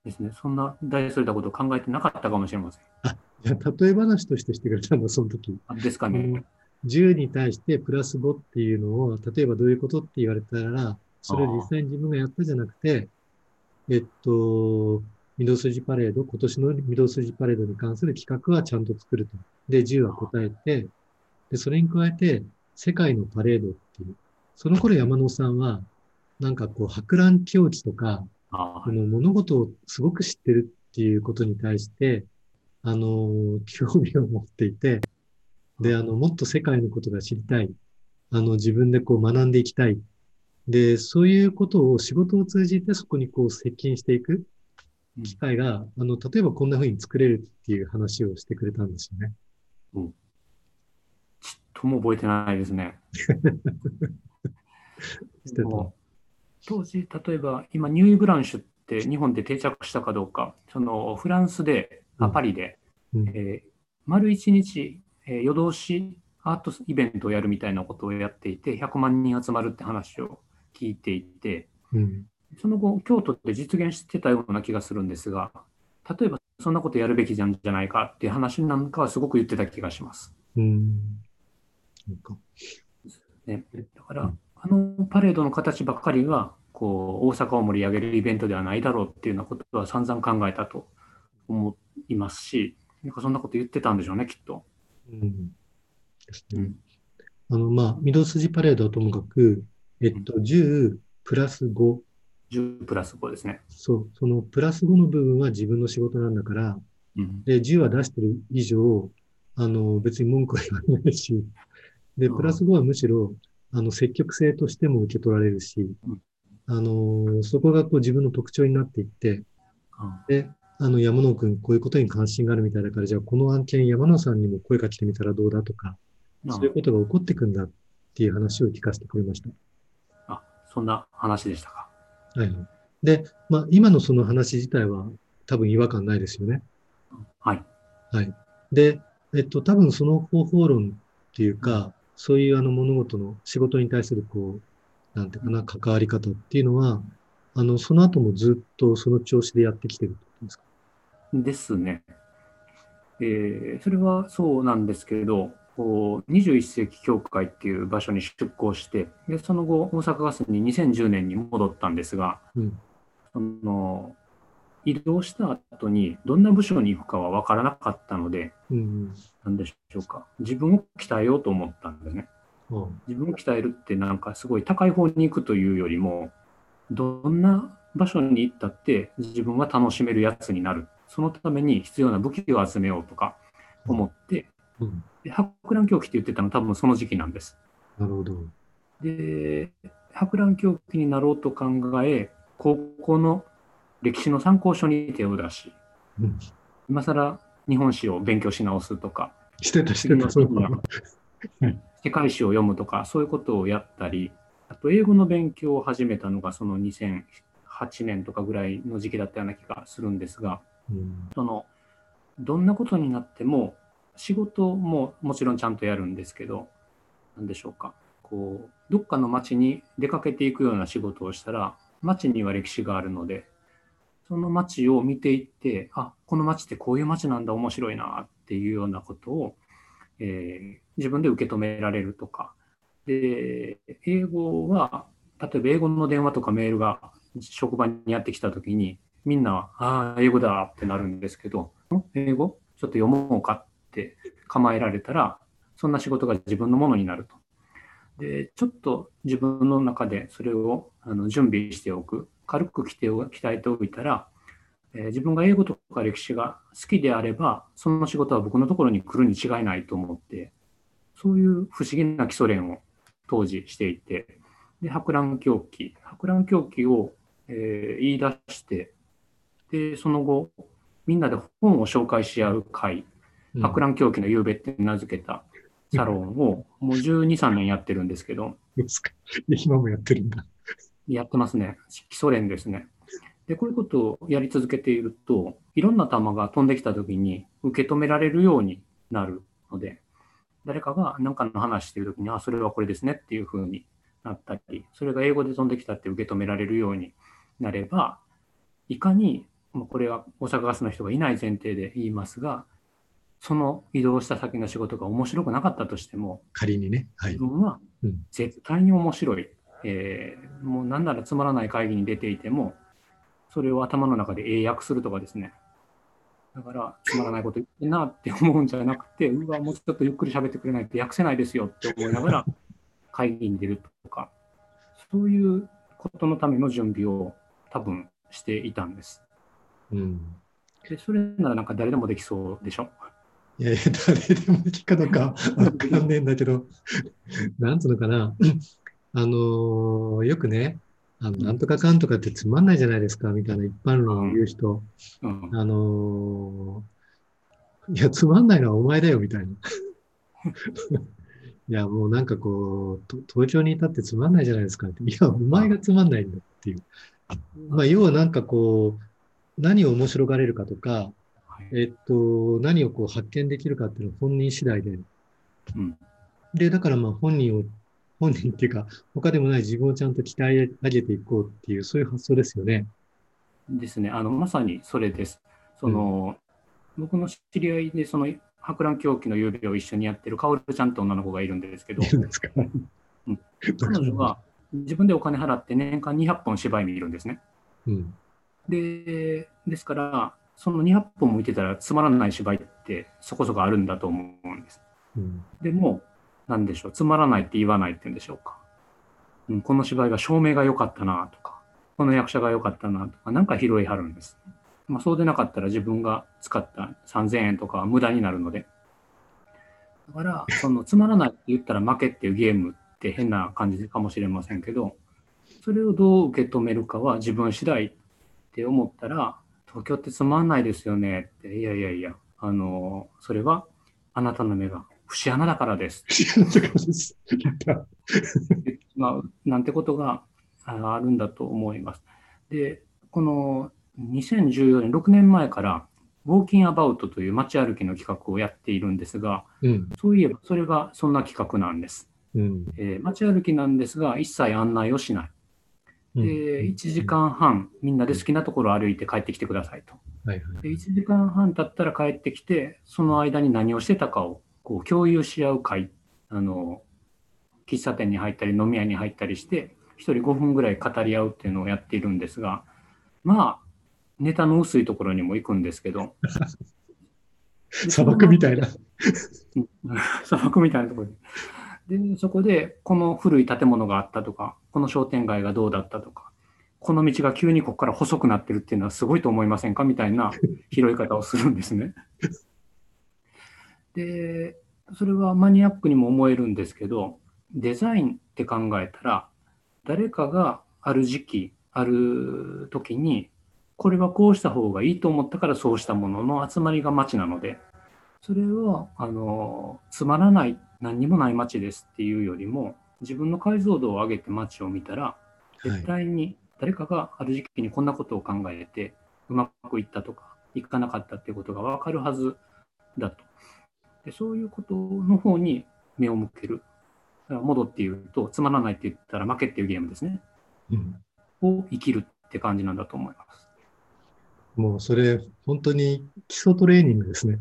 ですね。そんな大それたことを考えてなかったかもしれません。いや例え話としてしてくれたんだ、その時。あですかね。10に対してプラス5っていうのを、例えばどういうことって言われたら、それを実際に自分がやったじゃなくて、えっと、御堂筋パレード、今年の御堂筋パレードに関する企画はちゃんと作ると。で、10は答えて、で、それに加えて、世界のパレードっていう。その頃山野さんは、なんかこう、博覧境地とか、あこの物事をすごく知ってるっていうことに対して、あの、興味を持っていて、で、あの、もっと世界のことが知りたい。あの、自分でこう学んでいきたい。で、そういうことを仕事を通じてそこにこう接近していくうん機会が、あの、例えばこんな風に作れるっていう話をしてくれたんですよね。ちっとも覚えてないですね。当時、例えば今、ニューイブランシュって日本で定着したかどうか、そのフランスで、パリで、うんえー丸一日、えー夜通しアートイベントをやるみたいなことをやっていて、100万人集まるって話を聞いていて、うん。その後、京都で実現してたような気がするんですが、例えばそんなことやるべきじゃんじゃないかっていう話なんかはすごく言ってた気がします。うん。ね、だから、うんあのパレードの形ばっかりがこう大阪を盛り上げるイベントではないだろうっていうようなことは散々考えたと思いますし、なんかそんなこと言ってたんでしょうね、きっと。うん。ですねうんあの、まあ、御堂筋パレードはともかく、えっと、10プラス5。10プラス5ですね。そう、そのプラス5の部分は自分の仕事なんだから、うん、で、10は出してる以上、あの、別に文句は言わないし、で、うんプラス5はむしろ、あの、積極性としても受け取られるしうん、あの、そこがこう自分の特徴になっていって、あで、あの、山野くん、こういうことに関心があるみたいだから、じゃあこの案件山野さんにも声かけてみたらどうだとか、あそういうことが起こってくんだっていう話を聞かせてくれました。あそんな話でしたか。はい。で、まあ、今のその話自体は多分違和感ないですよね。はい。はい。で、えっと、多分その方法論っていうか、そういうあの物事の仕事に対するこう、なんていうかな、関わり方っていうのは、あの、その後もずっとその調子でやってきてるってことですか？ですね。えーそれはそうなんですけれど、こう21世紀協会っていう場所に出向して、でその後、大阪ガスに2010年に戻ったんですが、うん。その移動した後にどんな部署に行くかは分からなかったので、うんなんでしょうか、自分を鍛えようと思ったんですね。うん。あ自分を鍛えるってなんかすごい高い方に行くというよりも、どんな場所に行ったって自分は楽しめるやつになる。そのために必要な武器を集めようとか思って、うん。で博覧狂気って言ってたのは多分その時期なんです。なるほど。で、博覧狂気になろうと考え、高校の歴史の参考書に手を出し、うん。今更日本史を勉強し直すとか、してた、してた、そういうの。世界史を読むとか、そういうことをやったり、あと英語の勉強を始めたのがその2008年とかぐらいの時期だったような気がするんですが、うん。そのどんなことになっても仕事ももちろんちゃんとやるんですけど、なんでしょうか、こうどっかの町に出かけていくような仕事をしたら、町には歴史があるので、その町を見ていって、あこの町ってこういう町なんだ、面白いなっていうようなことを、えー自分で受け止められるとか、で英語は、例えば英語の電話とかメールが職場にやってきたときに、みんなは、ああ、英語だってなるんですけど、英語？ちょっと読もうかって構えられたら、そんな仕事が自分のものになると。で、ちょっと自分の中でそれをあの準備しておく、軽く鍛え鍛えておいたら、えー自分が英語とか歴史が好きであれば、その仕事は僕のところに来るに違いないと思って、そういう不思議な基礎練を当時していて、で、博覧狂気、博覧狂気を、えー言い出して、で、その後、みんなで本を紹介し合う会、博覧狂気の夕べって名付けたサロンをもう12、3年やってるんですけど、ですか今もやってるんだ。やってますね。基礎練ですね。で、こういうことをやり続けていると、いろんな球が飛んできたときに受け止められるようになるので、誰かが何かの話しているときに、あ、それはこれですねっていうふうになったり、それが英語で飛んできたって受け止められるようになれば、いかに、これは大阪ガスの人がいない前提で言いますが、その移動した先の仕事が面白くなかったとしても、仮にね、はい、自分は絶対に面白い、うん、えー、もう何ならつまらない会議に出ていても、それを頭の中で英訳するとかですね。だから、つまらないこと言ってんなって思うんじゃなくて、うわ、もうちょっとゆっくり喋ってくれないと訳せないですよって思いながら 会議に出るとか、そういうことのための準備を多分していたんです。うん、でそれならなんか誰でもできそうでしょ？いやいや、誰でもできかのかわかんねえんだけど、なんつうのかな。あのー、よくね、あの、なんとかかんとかってつまんないじゃないですか、みたいな一般論を言う人。うん、あのー、いや、つまんないのはお前だよ、みたいな。いや、もうなんかこう、東京にいたってつまんないじゃないですかって。いや、お前がつまんないんだっていう。まあ、要はなんかこう、何を面白がれるかとか、えっと、何をこう発見できるかっていうのは本人次第で。うん、で、だからまあ本人を、本人っていうか、他でもない自分をちゃんと鍛え上げていこうっていう、そういう発想ですよね。ですね。あの、まさにそれです。その、うん、僕の知り合いで、その、博覧狂気の夕べを一緒にやってるカオルちゃんって女の子がいるんですけど、うん、彼女は自分でお金払って年間200本芝居見るんですね。うん、で、ですから、その200本も見てたらつまらない芝居ってそこそこあるんだと思うんです。うん、でも、なんでしょう、つまらないって言わないって言うんでしょうか。うん、この芝居が照明が良かったなとか、この役者が良かったなとか、なんか拾いはるんです。まあ、そうでなかったら自分が使った3000円とかは無駄になるので。だから、そのつまらないって言ったら負けっていうゲームって変な感じかもしれませんけど、それをどう受け止めるかは自分次第って思ったら、東京ってつまんないですよねって、いやいやいや、あの、それはあなたの目が節穴だからです。節穴だからです。まあ、なんてことがあるんだと思います。で、この2014年、6年前から、ウォーキンアバウトという街歩きの企画をやっているんですが、うん、そういえばそれがそんな企画なんです。うん、えー、街歩きなんですが、一切案内をしない。で、1時間半、みんなで好きなところを歩いて帰ってきてくださいと。はいはい、で1時間半経ったら帰ってきて、その間に何をしてたかをこう共有し合う会、あの、喫茶店に入ったり飲み屋に入ったりして、1人5分ぐらい語り合うっていうのをやっているんですが、まあ、ネタの薄いところにも行くんですけど。砂漠みたいな。砂漠みたいなところで、そこで、この古い建物があったとか、この商店街がどうだったとか、この道が急にここから細くなってるっていうのはすごいと思いませんかみたいな拾い方をするんですね。で、それはマニアックにも思えるんですけど、デザインって考えたら、誰かがある時期、ある時に、これはこうした方がいいと思ったからそうしたものの集まりが街なので、それは、あの、つまらない何にもない街ですっていうよりも、自分の解像度を上げて街を見たら、絶対に誰かがある時期にこんなことを考えて、うまくいったとか、いかなかったっていうことが分かるはずだと。でそういうことの方に目を向ける。戻って言うと、つまらないって言ったら負けっていうゲームですね。うん、を生きるって感じなんだと思います。もうそれ、本当に基礎トレーニングですね。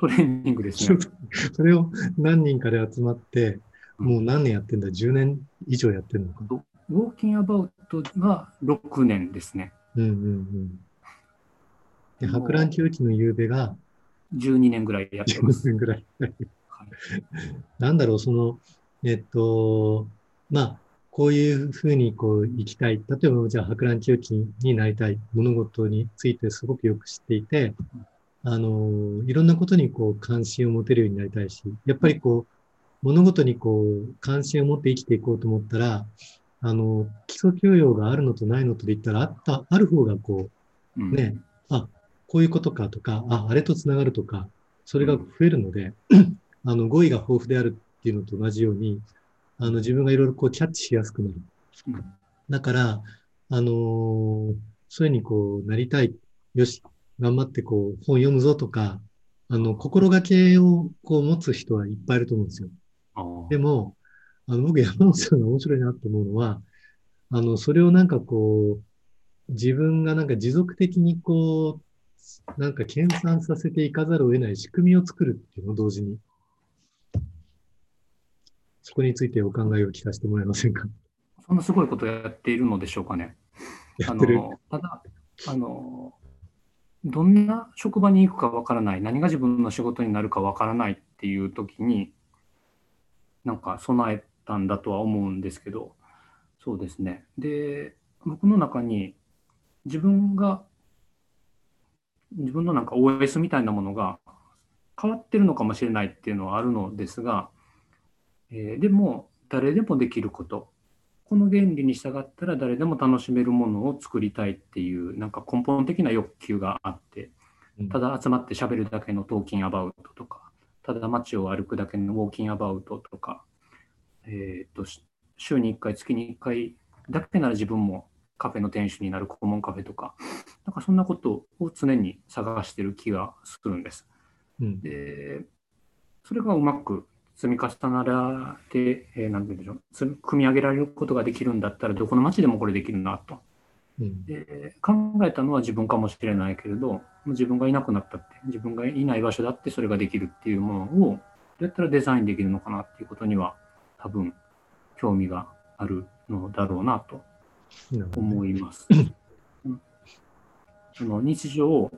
トレーニングですね。それを何人かで集まって、もう何年やってんだ ?10 年以上やってるのか。ウォーキングアバウトが6年ですね。うんうんうん。で、博覧狂気の夕べが12年ぐらいやってます。12年ぐらい。なんだろう、その、えっと、まあ、こういうふうにこう行きたい。例えば、じゃあ博覧狂気になりたい。物事についてすごくよく知っていて、あの、いろんなことにこう関心を持てるようになりたいし、やっぱりこう、物事にこう、関心を持って生きていこうと思ったら、あの、基礎教養があるのとないのとで言ったら、あった、ある方がこう、ね、うん、あ、こういうことかとか、あ、あれと繋がるとか、それが増えるので、あの、語彙が豊富であるっていうのと同じように、あの、自分がいろいろこうキャッチしやすくなる。だから、あのー、そういうふうにこうなりたい。よし、頑張ってこう本読むぞとか、あの、心がけをこう持つ人はいっぱいいると思うんですよ。でも、あの、僕山本さんが面白いなと思うのは、あの、それをなんかこう、自分がなんか持続的にこう、なんか研鑽させていかざるを得ない仕組みを作るっていうのを同時に。そこについてお考えを聞かせてもらえませんか？そんなすごいことをやっているのでしょうかね。あのただあの、どんな職場に行くかわからない、何が自分の仕事になるかわからないっていう時に、なんか備えたんだとは思うんですけど、そうですね。で、僕の中に自分が、自分のなんか OS みたいなものが変わってるのかもしれないっていうのはあるのですが、えー、でも誰でもできること、この原理に従ったら誰でも楽しめるものを作りたいっていうなんか根本的な欲求があって、ただ集まってしゃべるだけのトーキンアバウトとか、ただ街を歩くだけのウォーキンアバウトとか、えーと、週に1回、月に1回だけなら自分もカフェの店主になる顧問カフェとか、なんかそんなことを常に探してる気がするんです。うん、でそれがうまく積み重ならて、えー、なんて言うんでしょう、組み上げられることができるんだったら、どこの町でもこれできるなと。うん、で考えたのは自分かもしれないけれど、自分がいなくなったって、自分がいない場所だってそれができるっていうものを、どうやったらデザインできるのかなっていうことには、多分興味があるのだろうなと思います。その日常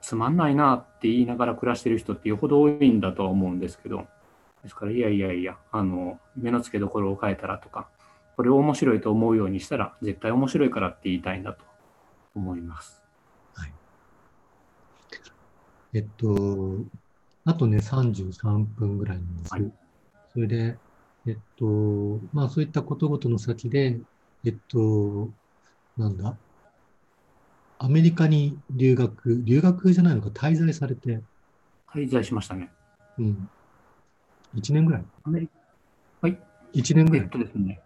つまんないなって言いながら暮らしてる人ってよほど多いんだとは思うんですけど、ですから、いやいやいや、あの、目の付けどころを変えたらとか、これを面白いと思うようにしたら、絶対面白いからって言いたいんだと思います。はい。えっと、あとね、33分ぐらいなんです。はい、それで、えっと、まあそういったことごとの先で、えっと、なんだ、アメリカに留学、留学じゃないのか、滞在されて。滞在しましたね。うん。1年ぐらいアメリカはい。1年ぐらいえっとですね、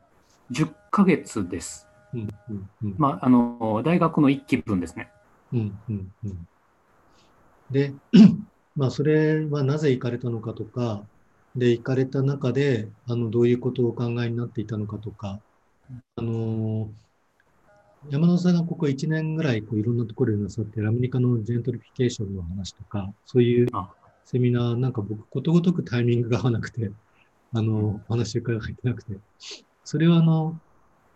10ヶ月です。うんうんうん、まあ、あの、大学の1期分ですね。うんうんうん、で、まあ、それはなぜ行かれたのかとか、で、行かれた中で、あの、どういうことをお考えになっていたのかとか、あの、山納さんがここ1年ぐらいこういろんなところでなさってるアメリカのジェントリフィケーションの話とか、そういうセミナー、なんか僕、ことごとくタイミングが合わなくて、あの、お話伺えてなくて、それはあの、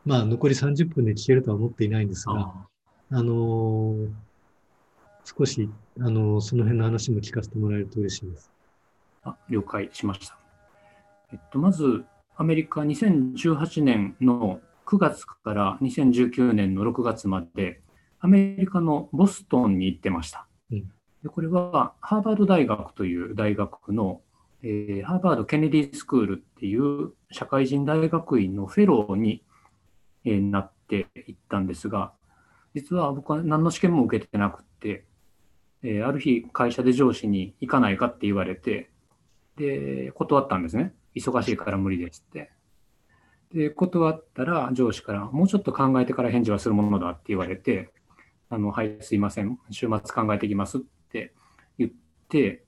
まあ、残り30分で聞けるとは思っていないんですが、あの少し、あのその辺の話も聞かせてもらえると嬉しいです。あ了解しました。えっと、まず、アメリカ2018年の9月から2019年の6月まで、アメリカのボストンに行ってました。うんでこれはハーバード大学という大学の、えー、ハーバード・ケネディスクールっていう社会人大学院のフェローに、えー、なっていったんですが、実は僕は何の試験も受けてなくて、えー、ある日会社で上司に行かないかって言われて、で、断ったんですね。忙しいから無理ですって。で、断ったら上司からもうちょっと考えてから返事はするものだって言われて、あの、はい、すいません。週末考えてきますって言って、で、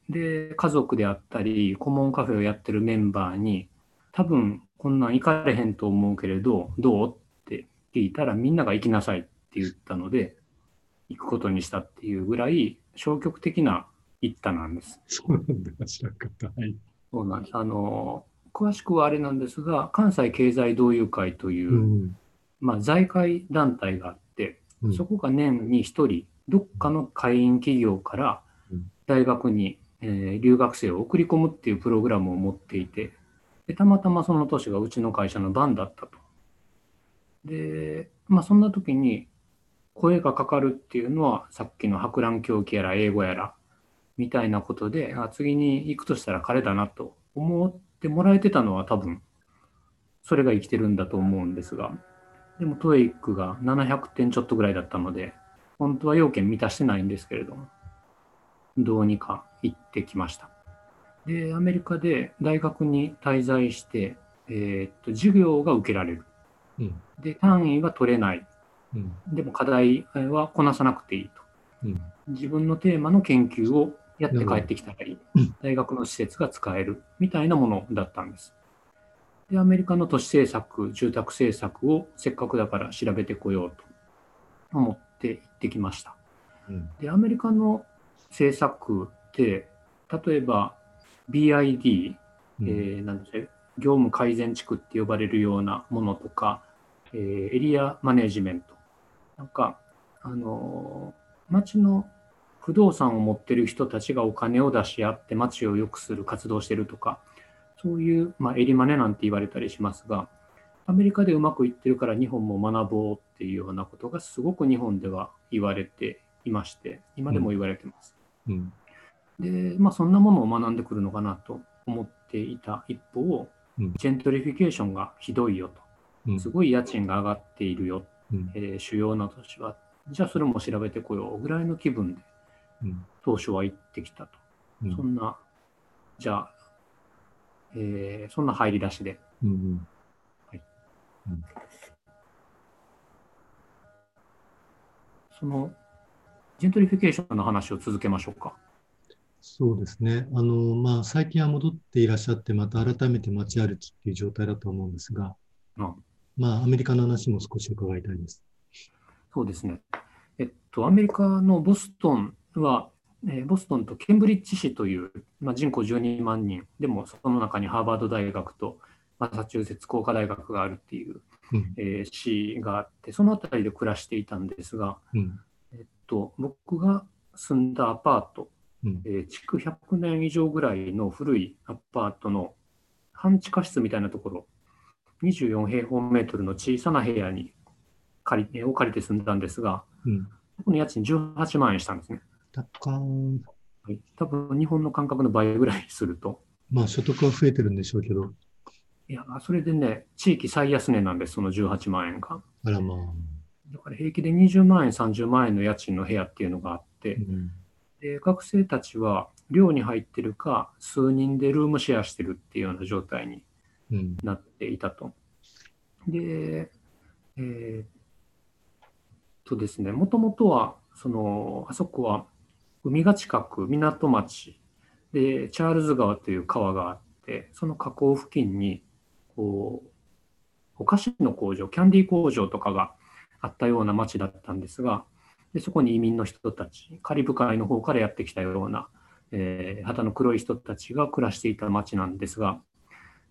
家族であったり、顧問カフェをやってるメンバーに、多分こんなん行かれへんと思うけれど、どう？って聞いたらみんなが行きなさいって言ったので、行くことにしたっていうぐらい消極的な一太なんです。そうなんだ、知らなかった。はい。そうなんです。あの、詳しくはあれなんですが、関西経済同友会という、うん、まあ、財界団体があって、うん、そこが年に1人、どっかの会員企業から大学に、えー、留学生を送り込むっていうプログラムを持っていてでたまたまその年がうちの会社の番だったと。で、まあ、そんな時に声がかかるっていうのはさっきの博覧狂気やら英語やらみたいなことであ次に行くとしたら彼だなと思ってもらえてたのは多分それが生きてるんだと思うんですがでもトエイックが700点ちょっとぐらいだったので本当は要件満たしてないんですけれども、どうにか行ってきました。で、アメリカで大学に滞在して、えー、っと授業が受けられる。うん、で、単位は取れない。うん。でも課題はこなさなくていいと。うん。自分のテーマの研究をやって帰ってきたりうん、大学の施設が使えるみたいなものだったんです。で、アメリカの都市政策、住宅政策をせっかくだから調べてこようと思って行ってきました。うん。で、アメリカの政策って、例えば BID、うんえーなんでしょう業務改善地区って呼ばれるようなものとか、えーエリアマネジメント。なんか、あのー町の不動産を持ってる人たちがお金を出し合って町を良くする活動をしてるとか、そういう、まあ、エリマネなんて言われたりしますが、アメリカでうまくいってるから日本も学ぼうっていうようなことがすごく日本では言われていまして、今でも言われてます。うん。で、まあ、そんなものを学んでくるのかなと思っていた一方、うんジェントリフィケーションがひどいようんと、すごい家賃が上がっているよ、うん。えー主要な都市は、じゃあそれも調べてこようぐらいの気分でうん。当初は行ってきたと。うんそんな、じゃあ、えーそんな入り出しで。うん。その、ジェントリフィケーションの話を続けましょうか。そうですね。あの、まあ、最近は戻っていらっしゃって、また改めて街歩きっていう状態だと思うんですが、うんまあ、アメリカの話も少し伺いたいです。そうですね。えっと、アメリカのボストンは、えーボストンとケンブリッジ市という、まあ、人口12万人、でもその中にハーバード大学とマサチューセッツ工科大学があるっていう、うん。えー市があって、その辺りで暮らしていたんですが、うん。と、僕が住んだアパート、うん。えー築100年以上ぐらいの古いアパートの半地下室みたいなところ、24平方メートルの小さな部屋に借りを借りて住んだんですが、うん。この家賃18万円したんですね。高い多分日本の感覚の倍ぐらいすると。まあ、所得は増えてるんでしょうけど、いや、それでね、地域最安値なんです、その18万円が。あらまあ。だから平気で20万円、30万円の家賃の部屋っていうのがあって、うん。で学生たちは寮に入ってるか、数人でルームシェアしてるっていうような状態にうん。なっていたと。で、えーっとですね、もともとは、その、あそこは海が近く、港町で、チャールズ川という川があって、その河口付近に、こう、お菓子の工場、キャンディー工場とかがあったような町だったんですが、でそこに移民の人たち、カリブ海の方からやってきたような、えー肌の黒い人たちが暮らしていた町なんですが、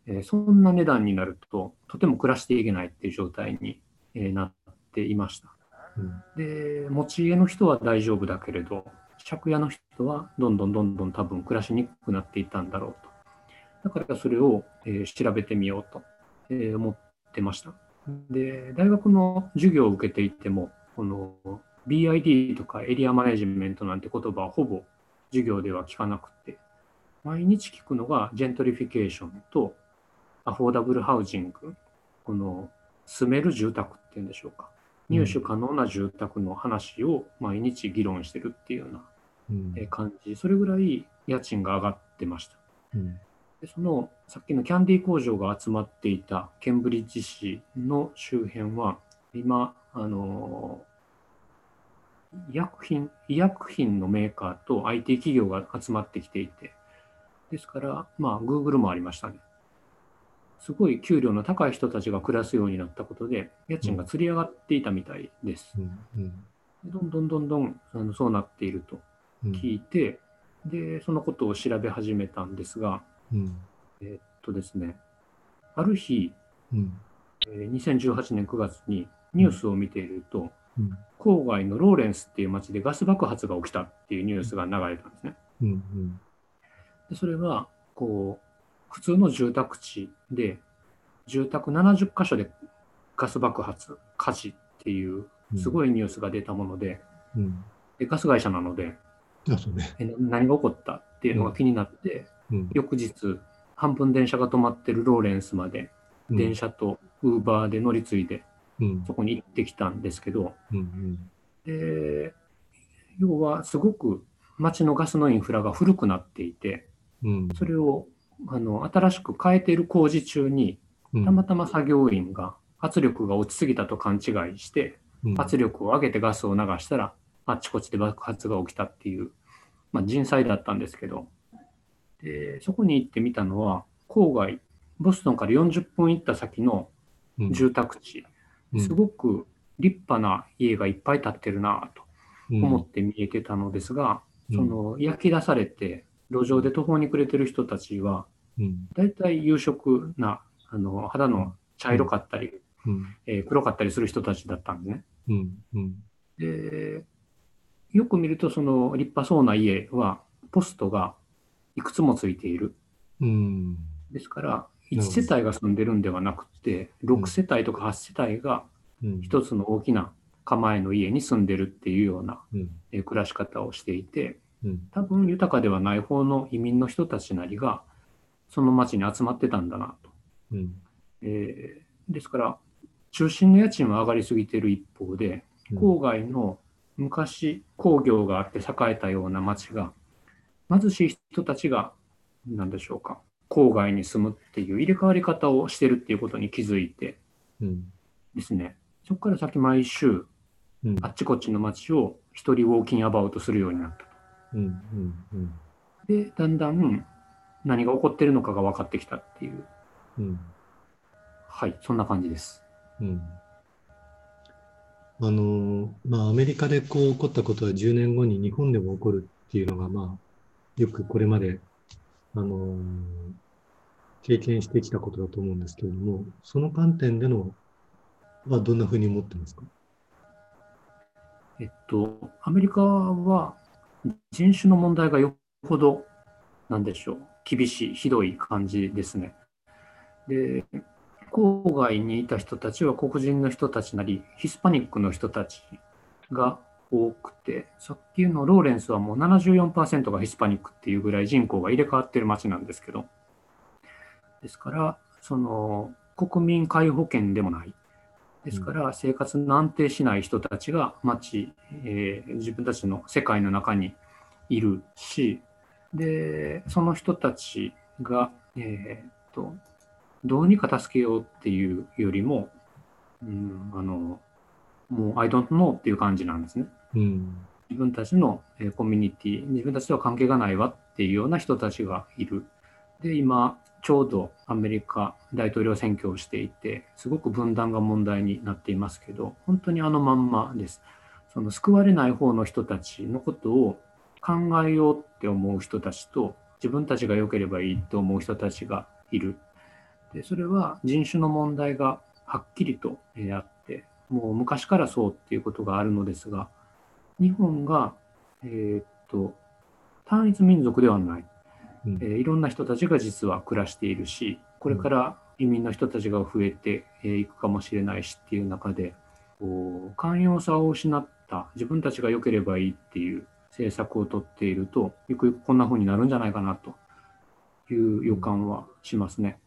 えーそんな値段になると、とても暮らしていけないっていう状態に、えーなっていました。うん。で、持ち家の人は大丈夫だけれど、借家の人はどんどんどんどん多分暮らしにくくなっていったんだろうと。だからそれを、えー調べてみようと、えー思ってました。で、大学の授業を受けていても、この BID とかエリアマネジメントなんて言葉はほぼ授業では聞かなくて、毎日聞くのがジェントリフィケーションとアフォーダブルハウジング、この住める住宅っていうんでしょうか。入手可能な住宅の話を毎日議論してるっていうような感じ、それぐらい家賃が上がってました。うん。でそのさっきのキャンディー工場が集まっていたケンブリッジ市の周辺は、今、あのー医薬品、医薬品のメーカーと IT 企業が集まってきていて、ですから、まあ、Google もありましたね。すごい給料の高い人たちが暮らすようになったことで、家賃が釣り上がっていたみたいです。うん。うん。でどんどんどんどんあのそうなっているとうん。聞いて、で、そのことを調べ始めたんですが、うん。えーっとですね、ある日、うん。えー2018年9月にニュースを見ていると、うん。郊外のローレンスっていう町でガス爆発が起きたっていうニュースが流れたんですね。うん。うん。でそれは、こう、普通の住宅地で、住宅70箇所でガス爆発、火事っていう、すごいニュースが出たもので、うん。でガス会社なので、ね。何が起こったっていうのが気になって、うん。翌日、半分電車が止まってるローレンスまで、うん電。車とウーバーで乗り継いで、うん。そこに行ってきたんですけど、うん。で要はすごく街のガスのインフラが古くなっていて、うん。それをあの新しく変えている工事中に、うん。たまたま作業員が圧力が落ちすぎたと勘違いして、うん圧力を上げてガスを流したら、あっちこっちで爆発が起きたっていう、まあ、人災だったんですけど、でそこに行ってみたのは、郊外、ボストンから40分行った先のうん。住宅地、うん。すごく立派な家がいっぱい建ってるなとうん。思って見えてたのですが、うん。その焼き出されて、路上で途方に暮れてる人たちは、うん。大体有色なあの肌の茶色かったり、うん。えー黒かったりする人たちだったんでね。でよく見ると、その立派そうな家は、ポストがいくつもついている。うん。ですから、なる1ほど。世帯が住んでるんではなくて、6世帯とか8世帯がうん。一つの大きな構えの家に住んでるっていうようなうん。えー暮らし方をしていて、うん。多分豊かではない方の移民の人たちなりが、その町に集まってたんだなと。うん。えーですから、中心の家賃は上がりすぎてる一方で、郊外の昔工業があって栄えたような町が、貧しい人たちが、何でしょうか、郊外に住むっていう入れ替わり方をしてるっていうことに気づいてうんですね、そこから先毎週、うん。あっちこっちの町を一人ウォーキングアバウトするようになった。うん。うん。うん。で、だんだん何が起こってるのかが分かってきたっていう、うん。はい、そんな感じです。うん。あのまあアメリカでこう起こったことは10年後に日本でも起こるっていうのがまあよくこれまであの経験してきたことだと思うんですけれどもその観点でのはどんなふうに思ってますか？えっと、アメリカは人種の問題がよほど、なんでしょう、厳しい、ひどい感じですね。で、郊外にいた人たちは黒人の人たちなり、ヒスパニックの人たちが多くて、さっきのローレンスはもう74%がヒスパニックっていうぐらい人口が入れ替わってる街なんですけど、ですから、その国民皆保険でもない。ですから、生活の安定しない人たちが街、えー自分たちの世界の中にいるし、で、その人たちが、えーっと、どうにか助けようっていうよりも、うん、あの、もう I don't know っていう感じなんですね。うん自分たちのコミュニティ、自分たちとは関係がないわっていうような人たちがいる。で、今、ちょうどアメリカ大統領選挙をしていて、すごく分断が問題になっていますけど、本当にあのまんまです。その救われない方の人たちのことを考えようって思う人たちと、自分たちが良ければいいと思う人たちがいる。で、それは人種の問題がはっきりとあって、もう昔からそうっていうことがあるのですが、日本が、えーっと、単一民族ではない、うん。えーいろんな人たちが実は暮らしているし、これから移民の人たちが増えてえーいくかもしれないしっていう中で、こう寛容さを失った自分たちが良ければいいっていう政策をとっていると、ゆくゆくこんな風になるんじゃないかなという予感はしますね。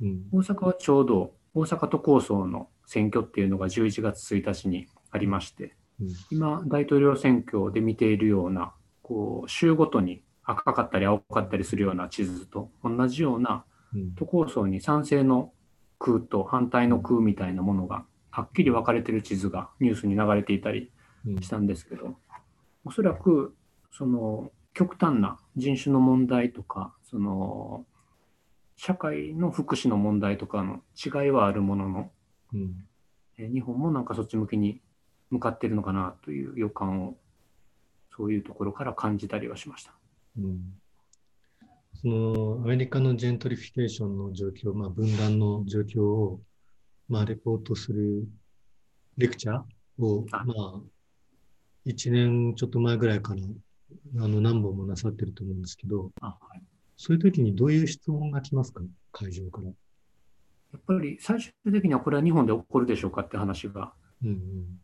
うん。大阪はちょうど大阪都構想の選挙っていうのが11月1日にありまして、うん今、大統領選挙で見ているような、こう州ごとに赤かったり青かったりするような地図と同じようなうん。都構想に賛成の空と反対の空みたいなものがはっきり分かれてる地図がニュースに流れていたりうん。したんですけど、おそらくその極端な人種の問題とか、その社会の福祉の問題とかの違いはあるものの、うん。えー日本もなんかそっち向きに向かってるのかなという予感を、そういうところから感じたりはしました。うんそのアメリカのジェントリフィケーションの状況、まあ、分断の状況を、まあ、レポートするレクチャーを、あまあ、1年ちょっと前ぐらいからあの何本もなさってると思うんですけど、あはいそういう時にどういう質問が来ますか？会場から。やっぱり最終的にはこれは日本で起こるでしょうかって話がうん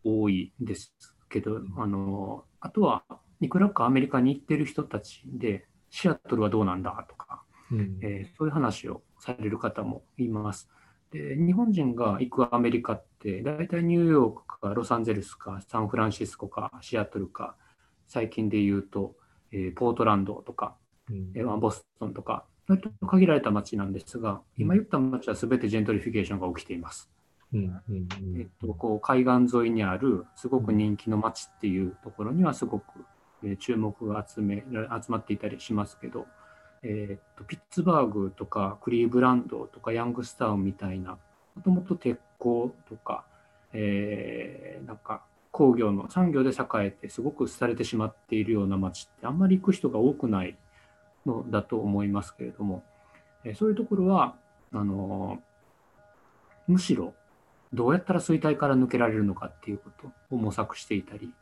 多いですけど、あのあとはいくらかアメリカに行ってる人たちで、シアトルはどうなんだとか、うんうんえーそういう話をされる方もいます。で日本人が行くアメリカって、大体ニューヨークかロサンゼルスかサンフランシスコかシアトルか、最近で言うと、えーポートランドとか、うんボストンとか、割と限られた街なんですが、今言った街は全てジェントリフィケーションが起きています。うんえっと、こう海岸沿いにあるすごく人気の街っていうところにはすごく、えー注目が集め集まっていたりしますけど、えっとピッツバーグとかクリーブランドとかヤングスタウンみたいなもともと鉄鋼とか、えーなんか工業の産業で栄えてすごく廃れてしまっているような街ってあんまり行く人が多くないのだと思いますけれども、えーそういうところはあのむしろどうやったら衰退から抜けられるのかっていうことを模索していたり、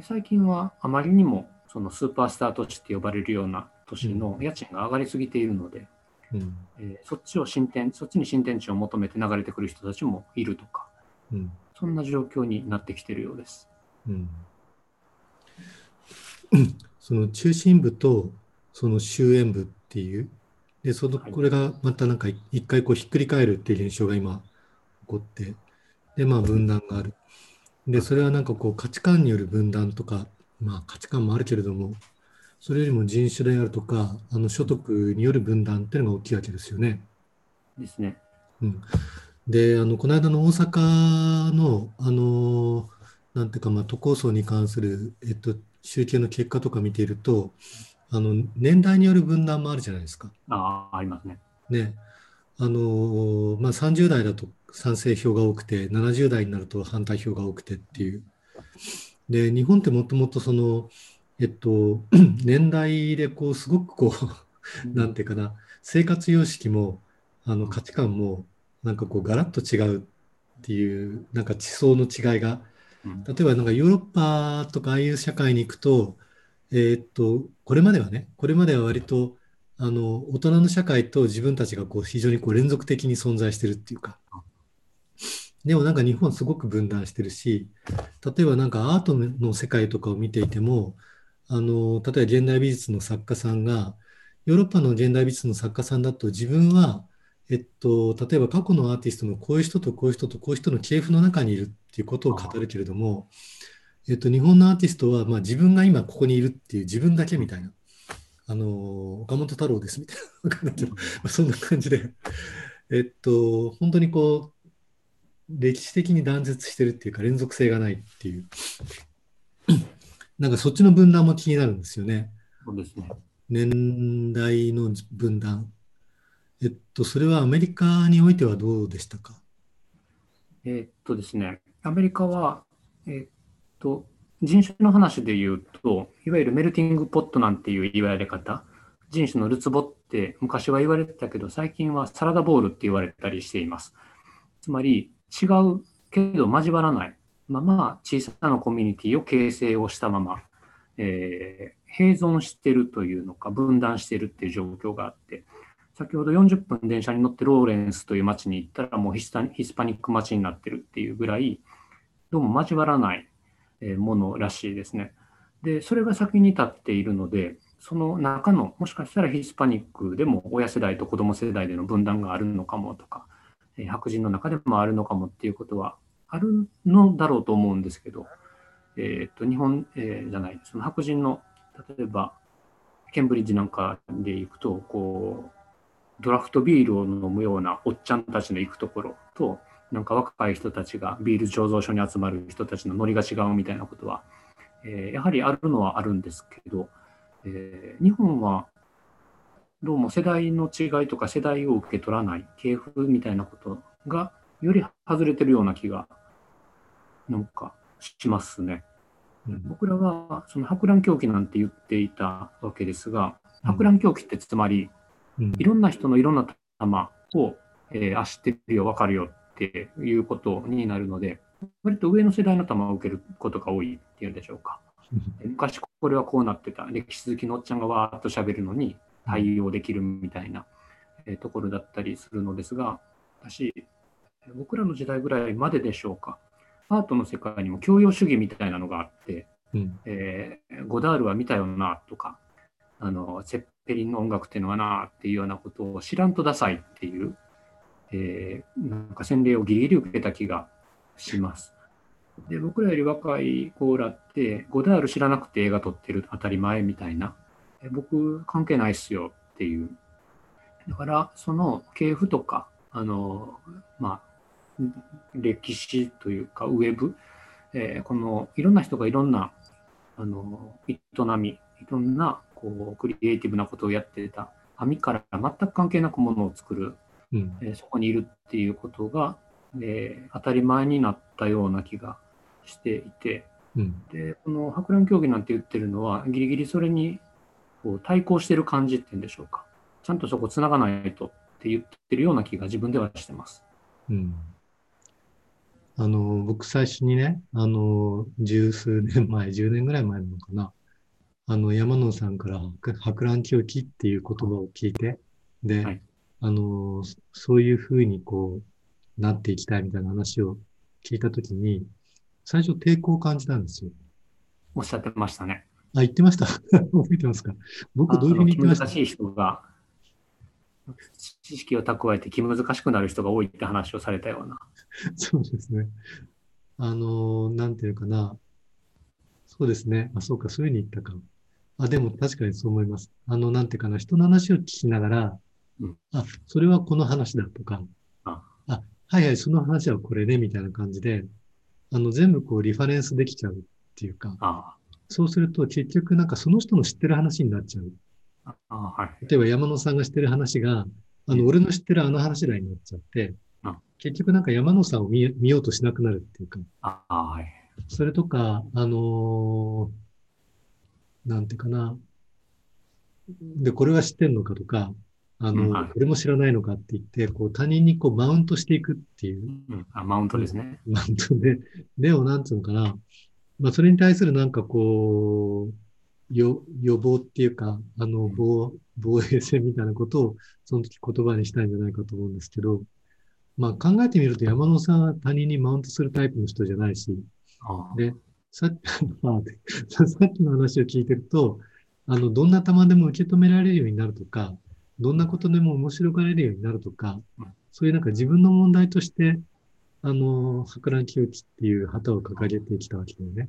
最近はあまりにもそのスーパースター都市って呼ばれるような都市の家賃が上がりすぎているので、うん。えーそっちを進展、そっちに新天地を求めて流れてくる人たちもいるとか、うん。そんな状況になってきているようです。うん。その中心部とその終焉部っていう、で、その、はい。これがまたなんか一回こうひっくり返るっていう現象が今起こって、で、まあ分断がある。で、それはなんかこう価値観による分断とか、まあ価値観もあるけれども、それよりも人種であるとか、あの所得による分断っていうのが大きいわけですよね。ですね。うん、で、あの、この間の大阪の、あの、なんていうか、まあ、都構想に関する、えっと、集計の結果とか見ていると、あの、年代による分断もあるじゃないですか。ああ、ありますね。ね。あの、まあ、30代だと賛成票が多くて、70代になると反対票が多くてっていう。で、日本ってもともとその、えっと、年代でこう、すごくこう、なんていうかな、生活様式も、あの価値観も、なんかこう、ガラッと違うっていう、なんか地層の違いが、うん例えばなんかヨーロッパとかああいう社会に行くと、えーっと、これまではね、これまでは割と、あの、大人の社会と自分たちがこう、非常にこう、連続的に存在してるっていうか、でもなんか日本すごく分断してるし、例えばなんかアートの世界とかを見ていても、あの、例えば現代美術の作家さんが、ヨーロッパの現代美術の作家さんだと自分は、えっと、例えば過去のアーティストのこういう人とこういう人とこういう人の系譜の中にいるっていうことを語るけれども、えっと、日本のアーティストは、まあ、自分が今ここにいるっていう自分だけみたいな、あの、岡本太郎ですみたいな、そんな感じで、えっと、本当にこう、歴史的に断絶してるっていうか連続性がないっていう、なんかそっちの分断も気になるんですよね。そうですね。年代の分断。えっと、それはアメリカにおいてはどうでしたか？えーっとですね、アメリカは、えーっと、人種の話で言うと、いわゆるメルティングポットなんていう言われ方、人種のるつぼって昔は言われてたけど、最近はサラダボールって言われたりしています。つまり、違うけど交わらないまま小さなコミュニティを形成をしたまま、えー併存してるというのか、分断してるっていう状況があって、先ほど40分電車に乗ってローレンスという街に行ったらもうヒスタヒスパニック街になってるっていうぐらいどうも交わらないものらしいですね。で、それが先に立っているので、その中のもしかしたらヒスパニックでも親世代と子供世代での分断があるのかもとか、白人の中でもあるのかもっていうことはあるのだろうと思うんですけど、えーと日本、えーじゃない、その白人の例えばケンブリッジなんかで行くと、こう、ドラフトビールを飲むようなおっちゃんたちの行くところと、なんか若い人たちがビール醸造所に集まる人たちのノリが違うみたいなことは、えーやはりあるのはあるんですけど、えー日本はどうも世代の違いとか世代を受け取らない系譜みたいなことがより外れてるような気がなんかしますね。うん。僕らはその博覧狂気なんて言っていたわけですが、うん。博覧狂気ってつまり、うん。いろんな人のいろんな玉を、えーあ、知ってるよ、わかるよっていうことになるので、割と上の世代の玉を受けることが多いっていうんでしょうか。え昔これはこうなってた、歴史好きのおっちゃんがわーっと喋るのに対応できるみたいな、えーところだったりするのですが、私、僕らの時代ぐらいまででしょうか、アートの世界にも教養主義みたいなのがあって、うんえーゴダールは見たよなとか、あのセッペリンの音楽っていうのはなっていうようなことを知らんとダサいっていう、えーなんか洗礼をギリギリ受けた気がします。で僕らより若い子らって、ゴダール知らなくて映画撮ってる当たり前みたいな、え僕関係ないっすよっていう。だから、その系譜とか、あの、まあ、歴史というか、ウェブ、えーこのいろんな人がいろんなあの営み、いろんなこうクリエイティブなことをやってた網から全く関係なくものを作る、うん。えーそこにいるっていうことが、えー当たり前になったような気がしていて、うん。でこの博覧競技なんて言ってるのは、ギリギリそれにこう対抗してる感じっていうんでしょうか。ちゃんとそこつながないとって言ってるような気が自分ではしてます。うん。あの、僕最初にね、あの、十数年前、10年ぐらい前なのかな。あの、山野さんから博博覧狂気っていう言葉を聞いて、で、はいあの、そそういうふうにこう、なっていきたいみたいな話を聞いたときに、最初抵抗を感じたんですよ。おっしゃってましたね。あ、言ってました。覚えてますか？僕どういうふうに言ってました？難しい人が、知識を蓄えて気難しくなる人が多いって話をされたような。そうですね。あの、なんていうかな。そうですね。あ、そうか、そういうふうに言ったか。あ、でも確かにそう思います。あの、なんていうかな、人の話を聞きながら、うんあ、それはこの話だとか、ああ、はいはい、その話はこれね、みたいな感じで、あの、全部こう、リファレンスできちゃうっていうか、あそうすると結局なんかその人の知ってる話になっちゃう。あ、はい。例えば山野さんが知ってる話が、あの、俺の知ってるあの話だになっちゃってうん、結局なんか山野さんを見見ようとしなくなるっていうか、ああ、はい。それとか、あのーなんていうかな。で、これは知ってんのかとか、あの、うんはいこれも知らないのかって言って、こう他人にこうマウントしていくっていう、うん、あマウントですね。マウントで、でもなんつうのかな。まあ、それに対するなんかこう、よ、予防っていうか、あの、防、防衛戦みたいなことを、その時言葉にしたいんじゃないかと思うんですけど、まあ考えてみると山野さんは他人にマウントするタイプの人じゃないし、ああ。で、さっき、まあささっきの話を聞いてると、あの、どんな球でも受け止められるようになるとか、どんなことでも面白がれるようになるとかうん、そういうなんか自分の問題として、あの、博覧狂気っていう旗を掲げてきたわけだよね。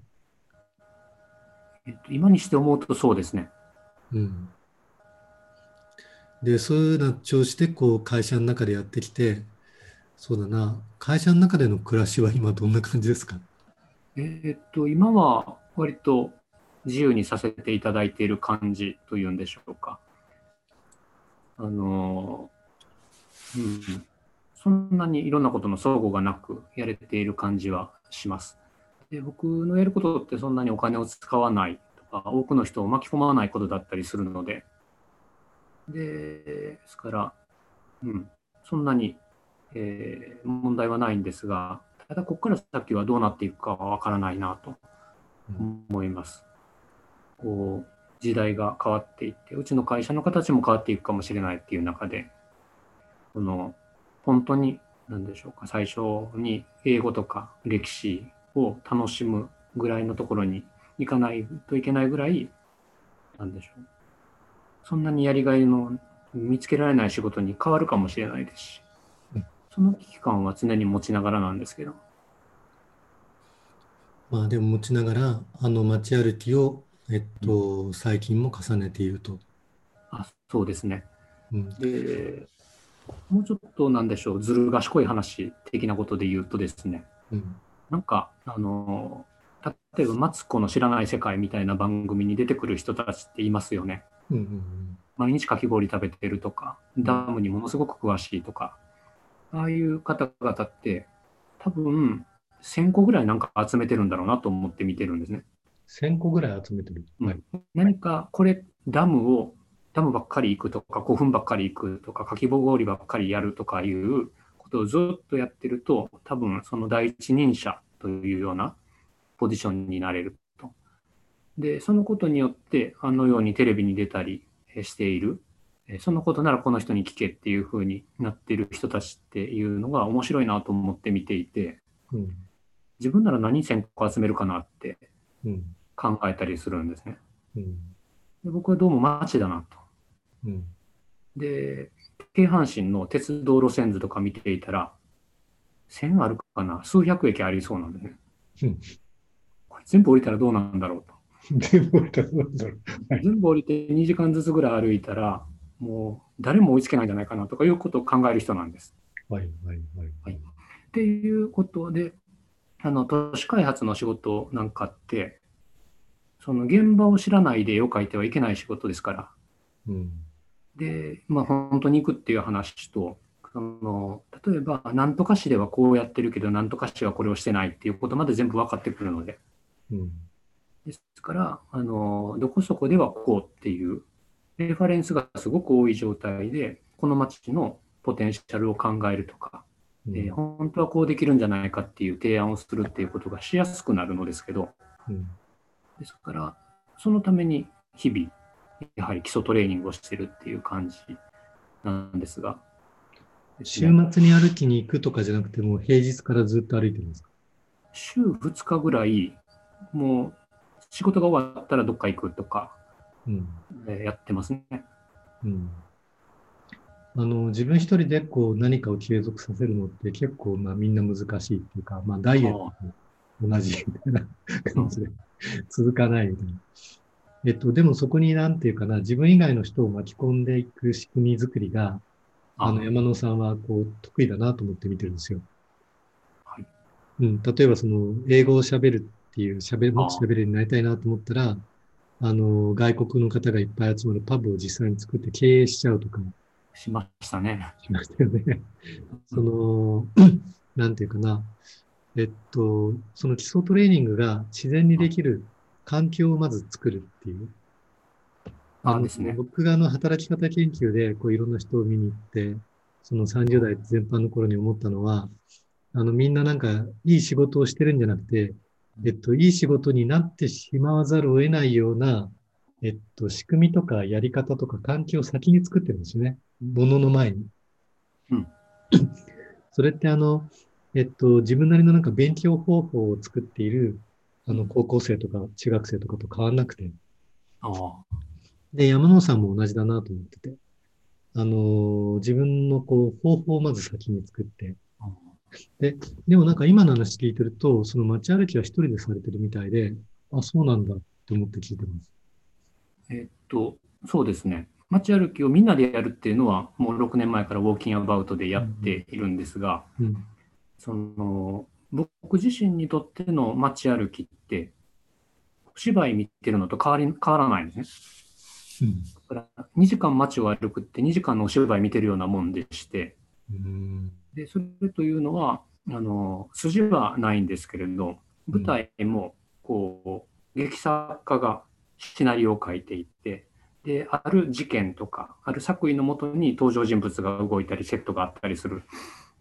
えっと、今にして思うとそうですね。うん。で、そういうような調子で、こう、会社の中でやってきて、そうだな、会社の中での暮らしは今どんな感じですか？えっと、今は割と自由にさせていただいている感じというんでしょうか。あの、うん、そんなにいろんなことの相互がなくやれている感じはします。で僕のやることってそんなにお金を使わないとか、多くの人を巻き込まないことだったりするので、でですから、うん、そんなに、えー問題はないんですが、ただここから先はどうなっていくかはわからないなと思います。こう時代が変わっていって、うちの会社の形も変わっていくかもしれないっていう中で、この本当に何でしょうか、最初に英語とか歴史を楽しむぐらいのところに行かないといけないぐらい、なんでしょう。そんなにやりがいの見つけられない仕事に変わるかもしれないですしうん、その危機感は常に持ちながらなんですけど、まあでも持ちながら、あの街歩きを、えっと、最近も重ねていると。あそうですね。うん。で、もうちょっとなんでしょう、ずる賢い話的なことで言うとですね、うん。なんか、あの、例えば、マツコの知らない世界みたいな番組に出てくる人たちっていますよね。うんうん毎日かき氷食べてるとか、ダムにものすごく詳しいとか、ああいう方々って、多分、1000個ぐらいなんか集めてるんだろうなと思って見てるんですね。1000個ぐらい集めてる。うんはい。何かこれダムをダムばっかり行くとか古墳ばっかり行くとかかき氷ばっかりやるとかいうことをずっとやってると多分その第一人者というようなポジションになれると。でそのことによってあのようにテレビに出たりえしているえそのことならこの人に聞けっていうふうになっている人たちっていうのが面白いなと思って見ていてうん。自分なら何1000個集めるかなってうん。考えたりするんですね。うん。で僕はどうもマチだなと。うん。で、京阪神の鉄道路線図とか見ていたら、1000あるかな？数百駅ありそうなんでね。うんこれ全部降りたらどうなんだろうと。全部俺たちなんだろう。はい。全部降りて2時間ずつぐらい歩いたら、もう誰も追いつけないんじゃないかなとかいうことを考える人なんです。はい。はい。はい。っていうことで、あの都市開発の仕事なんかって、その現場を知らないで絵を描いてはいけない仕事ですから。うん、で、まあ、本当に行くっていう話と、その例えば、なんとか市ではこうやってるけど、なんとか市はこれをしてないっていうことまで全部分かってくるので。うん、ですから、あのどこそこではこうっていうレファレンスがすごく多い状態で、この町のポテンシャルを考えるとか、うん、えー、本当はこうできるんじゃないかっていう提案をするっていうことがしやすくなるのですけど、うん、ですから、そのために日々、やはり基礎トレーニングをしてるっていう感じなんですが。週末に歩きに行くとかじゃなくて、も平日からずっと歩いてるんですか？週2日ぐらい、もう仕事が終わったらどっか行くとか、うん、やってますね。うんあの自分一人でこう何かを継続させるのって結構まあみんな難しいっていうか、まあ、ダイエットも同じみたいな感じで続かないみたいな。えっと、でもそこになんていうかな、自分以外の人を巻き込んでいく仕組み作りが、あの山野さんはこう得意だなと思って見てるんですよ。はい。うん、例えばその英語を喋るっていう喋る、もっと喋るようになりたいなと思ったら、あの、外国の方がいっぱい集まるパブを実際に作って経営しちゃうとか。しましたね。しましたよね。その、なんていうかな。えっと、その基礎トレーニングが自然にできる環境をまず作るっていう。あですね。僕があの働き方研究でこういろんな人を見に行って、その30代全般の頃に思ったのは、あのみんななんかいい仕事をしてるんじゃなくて、えっと、いい仕事になってしまわざるを得ないような、えっと、仕組みとかやり方とか環境を先に作ってるんですよね。ものの前に。うん。それってあの、えっと、自分なりのなんか勉強方法を作っている、あの、高校生とか中学生とかと変わんなくて。ああ。で、山野さんも同じだなと思ってて。あの自分のこう、方法をまず先に作って、で、でもなんか今の話聞いてると、その街歩きは一人でされてるみたいで、あ、そうなんだって思って聞いてます。えっと、そうですね。街歩きをみんなでやるっていうのは、もう6年前からウォーキングアバウトでやっているんですが、うん、その僕自身にとっての街歩きって、お芝居見てるのと変わり変わらないんですね。うん、だから2時間街を歩くって2時間のお芝居見てるようなもんでして、うん。でそれというのはあの筋はないんですけれど舞台もこう、劇作家がシナリオを書いていってである事件とかある作為のもとに登場人物が動いたりセットがあったりする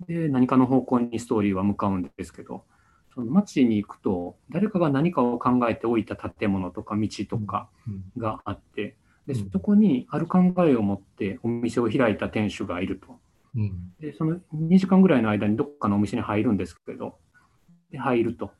で何かの方向にストーリーは向かうんですけどその街に行くと誰かが何かを考えておいた建物とか道とかがあってでそこにある考えを持ってお店を開いた店主がいると。うん、でその2時間ぐらいの間にどっかのお店に入るんですけど、で入ると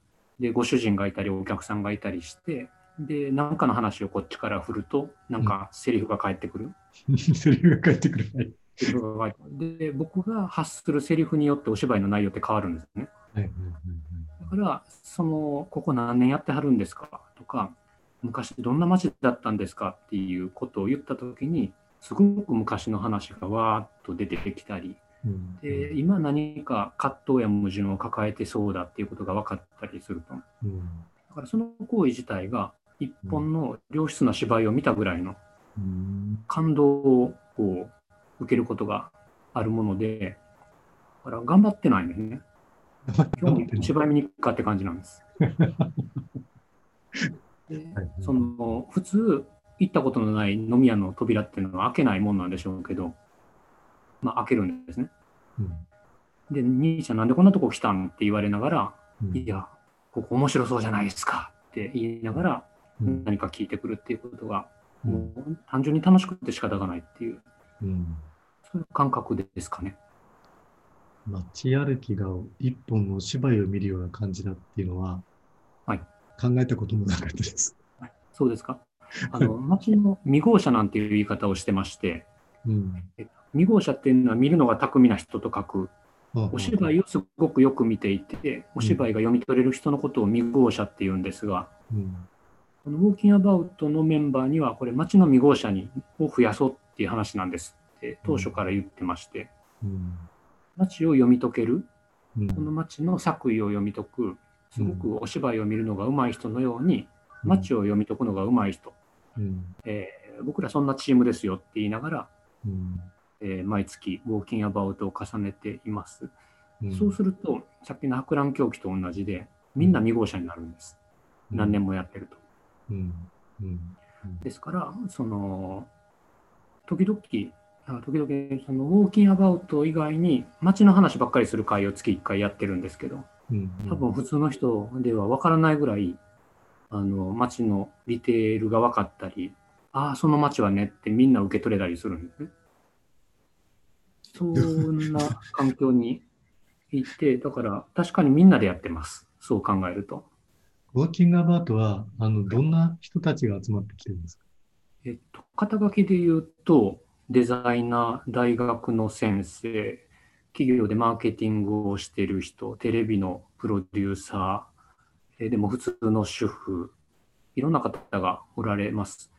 で、ご主人がいたり、お客さんがいたりして、で、何かの話をこっちから振ると、なんかセリフが返ってくる。うん、セリフが返ってくる。で、僕が発するセリフによってお芝居の内容って変わるんですね。はい。だから、その、ここ何年やってはるんですか？とか、昔どんな街だったんですか？っていうことを言ったときに、すごく昔の話がわーっと出てきたり、うん、で今何か葛藤や矛盾を抱えてそうだっていうことが分かったりすると、うん、だからその行為自体が一本の良質な芝居を見たぐらいの感動をこう受けることがあるものでだから頑張ってないんですね。今日芝居見に行くかって感じなんです。でその普通行ったことのない飲み屋の扉っていうのは開けないもんなんでしょうけど、まあ、開けるんですね。うん、で、兄ちゃんなんでこんなとこ来たんって言われながら、うん、いや、ここ面白そうじゃないですかって言いながら、何か聞いてくるっていうことが、うん、もう単純に楽しくて仕方がないっていう、うん、そういう感覚ですかね。街歩きが一本のお芝居を見るような感じだっていうのは、はい、考えたこともなかったです。はい、そうですか？あの 街の未号車なんていう言い方をしてまして、うん、未号車っていうのは見るのが巧みな人と書く、お芝居をすごくよく見ていて、お芝居が読み取れる人のことを未号車っていうんですが、うん、このウォーキングアバウトのメンバーには、これ、街の未号車にを増やそうっていう話なんですって、当初から言ってまして、うん、街を読み解けるうん。この街の作為を読み解く、すごくお芝居を見るのが上手い人のように、街を読み解くのが上手い人、うん。えー僕らそんなチームですよって言いながら、うん。えー毎月ウォーキングアバウトを重ねています。うん。そうすると、さっきの博覧狂気と同じで、みんな2号車になるんです。何年もやってると。うん。うん。ですから、その、時々、あ時々そのウォーキングアバウト以外に街の話ばっかりする会を月1回やってるんですけど、うん多分普通の人では分からないぐらい、あの、街のディテールが分かったり、ああ、その街はねってみんな受け取れたりするんですね。そんな環境に いて、だから確かにみんなでやってます。そう考えると。ウォーキングアバウトは、あの、どんな人たちが集まってきてるんですか？えっと、肩書きで言うと、デザイナー、大学の先生、企業でマーケティングをしている人、テレビのプロデューサー、えでも普通の主婦、いろんな方がおられます。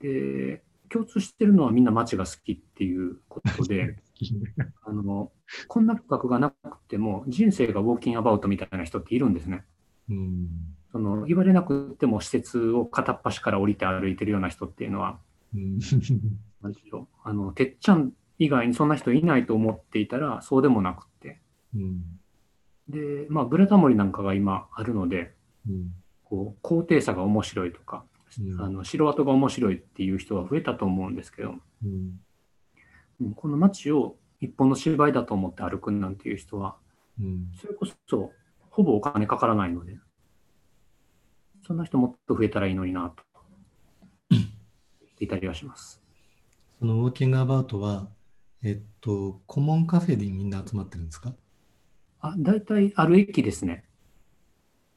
で、共通してるのはみんな街が好きっていうことで、あの、こんな企画がなくても人生がウォーキングアバウトみたいな人っているんですね。うんその言われなくても施設を片っ端から降りて歩いてるような人っていうのは。あの、てっちゃん以外にそんな人いないと思っていたら、そうでもなくて。うん。で、まあ、ブラタモリなんかが今あるので、うん。こう、高低差が面白いとか、うん。あの、城跡が面白いっていう人は増えたと思うんですけど、この街を一本の芝居だと思って歩くなんていう人は、うん。それこそ、ほぼお金かからないので、そんな人もっと増えたらいいのになと、言っていたりはします。そのウォーキングアバウトは、えっと、コモンカフェでみんな集まってるんですか？あ、大体ある駅ですね。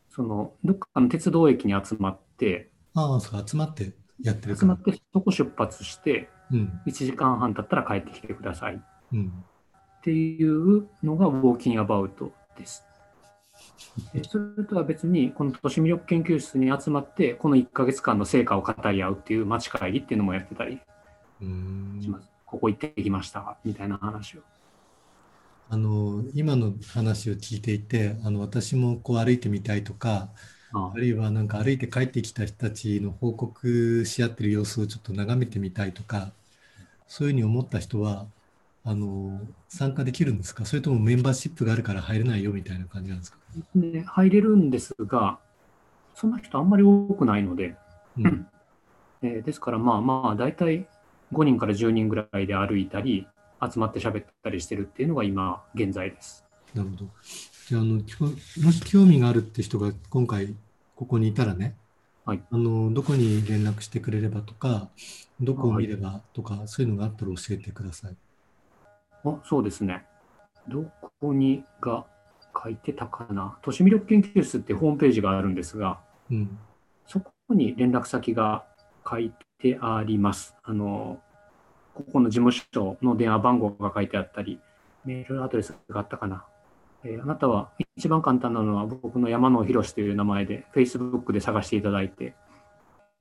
その、どっかの鉄道駅に集まって、ああ、そう、集まってやってる集。まってそこ出発して、うん、1時間半経ったら帰ってきてくださいっうん、ていうのがウォーキングアバウトです。でそれとは別に、この都市魅力研究室に集まって、この1ヶ月間の成果を語り合うっていう街会議っていうのもやってたりします。ここ行ってきました、みたいな話を。あの、今の話を聞いていて、あの、私もこう歩いてみたいとか、ああるいはなんか歩いて帰ってきた人たちの報告し合ってる様子をちょっと眺めてみたいとか、そういうふうに思った人は、あの、参加できるんですか？それともメンバーシップがあるから入れないよみたいな感じなんですか？で入れるんですが、そんな人あんまり多くないので、うん。えーですからまあまあ大体5人から10人ぐらいで歩いたり集まって喋ったりしてるっていうのが今現在です。なるほど。じゃあ、あの、きょもし興味があるって人が今回ここにいたらね、はいあの、どこに連絡してくれればとか、どこを見ればとか、そういうのがあったら教えてください。あそうですね。どこにが書いてたかな。都市魅力研究室ってホームページがあるんですが、うん。そこに連絡先が書いてあります。あの、ここの事務所の電話番号が書いてあったり、メールアドレスがあったかな。えーあなたは一番簡単なのは僕の山野博という名前で Facebook で探していただいて、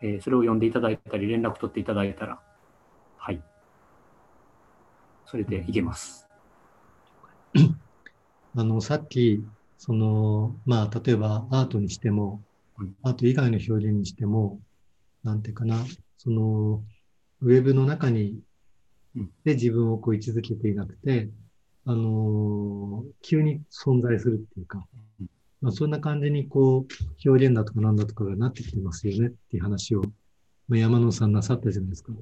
えーそれを読んでいただいたり連絡取っていただいたら、はい。それでいけます。あの、さっき、その、まあ、例えばアートにしてもうん、アート以外の表現にしても、なんていうかな、その、ウェブの中にうん、で自分をこう位置づけていなくて、あのー急に存在するっていうかうん、まあ、そんな感じにこう、表現だとかなんだとかがなってきてますよねっていう話を、まあ、山野さんなさったじゃないですか。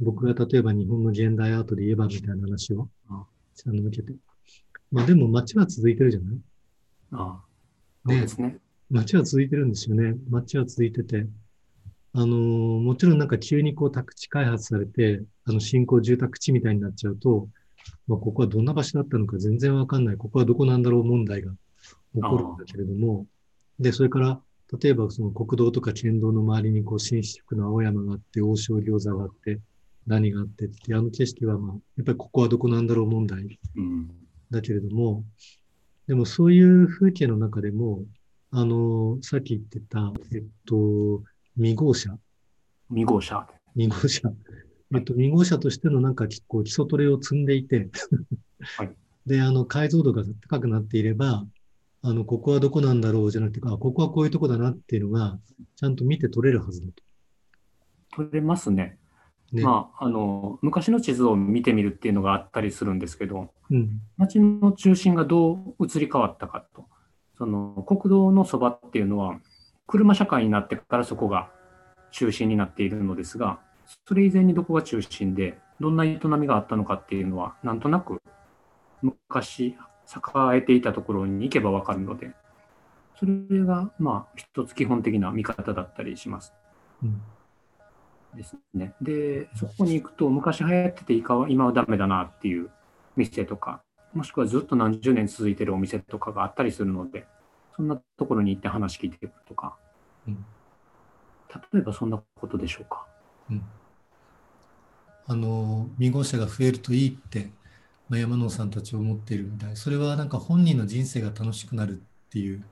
僕が例えば日本の現代アートで言えばみたいな話を、うんあの受けて。まあでも街は続いてるじゃない？ああそうねですね。街は続いてるんですよね。街は続いてて。あのーもちろんなんか急にこう宅地開発されて、あの新興住宅地みたいになっちゃうと、まあ、ここはどんな場所だったのか全然わかんない。ここはどこなんだろう問題が起こるんだけれども、で、それから、例えばその国道とか県道の周りにこう新宿の青山があって、王将餃子があって、何があってって、あの景色はまあ、やっぱりここはどこなんだろう問題うん。だけれども、でもそういう風景の中でも、あの、さっき言ってた、えっと、未号車、未号車。未号車、えっと、未号車としてのなんかこう基礎トレを積んでいて、はい。で、あの、解像度が高くなっていれば、あの、ここはどこなんだろうじゃなくて、あ、ここはこういうとこだなっていうのが、ちゃんと見て取れるはずだと。取れますね。ね。まあ、あの昔の地図を見てみるっていうのがあったりするんですけど、うん。街の中心がどう移り変わったかと。その国道のそばっていうのは、車社会になってからそこが中心になっているのですが、それ以前にどこが中心で、どんな営みがあったのかっていうのは、なんとなく昔栄えていたところに行けばわかるので、それがまあ一つ基本的な見方だったりします。うん。ですね。で、そこに行くと、昔流行ってて今は今はダメだなっていう店とか、もしくはずっと何十年続いてるお店とかがあったりするので、そんなところに行って話聞いてくるとか、うん例えばそんなことでしょうか。うん。あの、未号者が増えるといいって、まあ、山野さんたち思っているみたい。それはなんか本人の人生が楽しくなるっていう、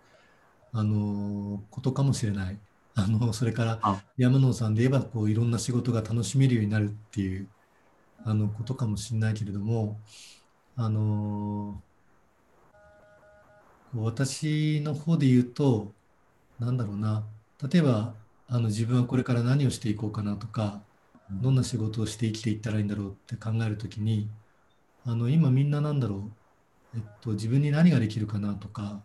あの、ことかもしれない。あの、それからあ山野さんで言えば、こう、いろんな仕事が楽しめるようになるっていう、あの、ことかもしれないけれども、あの、私の方で言うと、なんだろうな、例えば、あの、自分はこれから何をしていこうかなとか、どんな仕事をして生きていったらいいんだろうって考えるときに、あの、今みんななんだろう、えっと、自分に何ができるかなとか、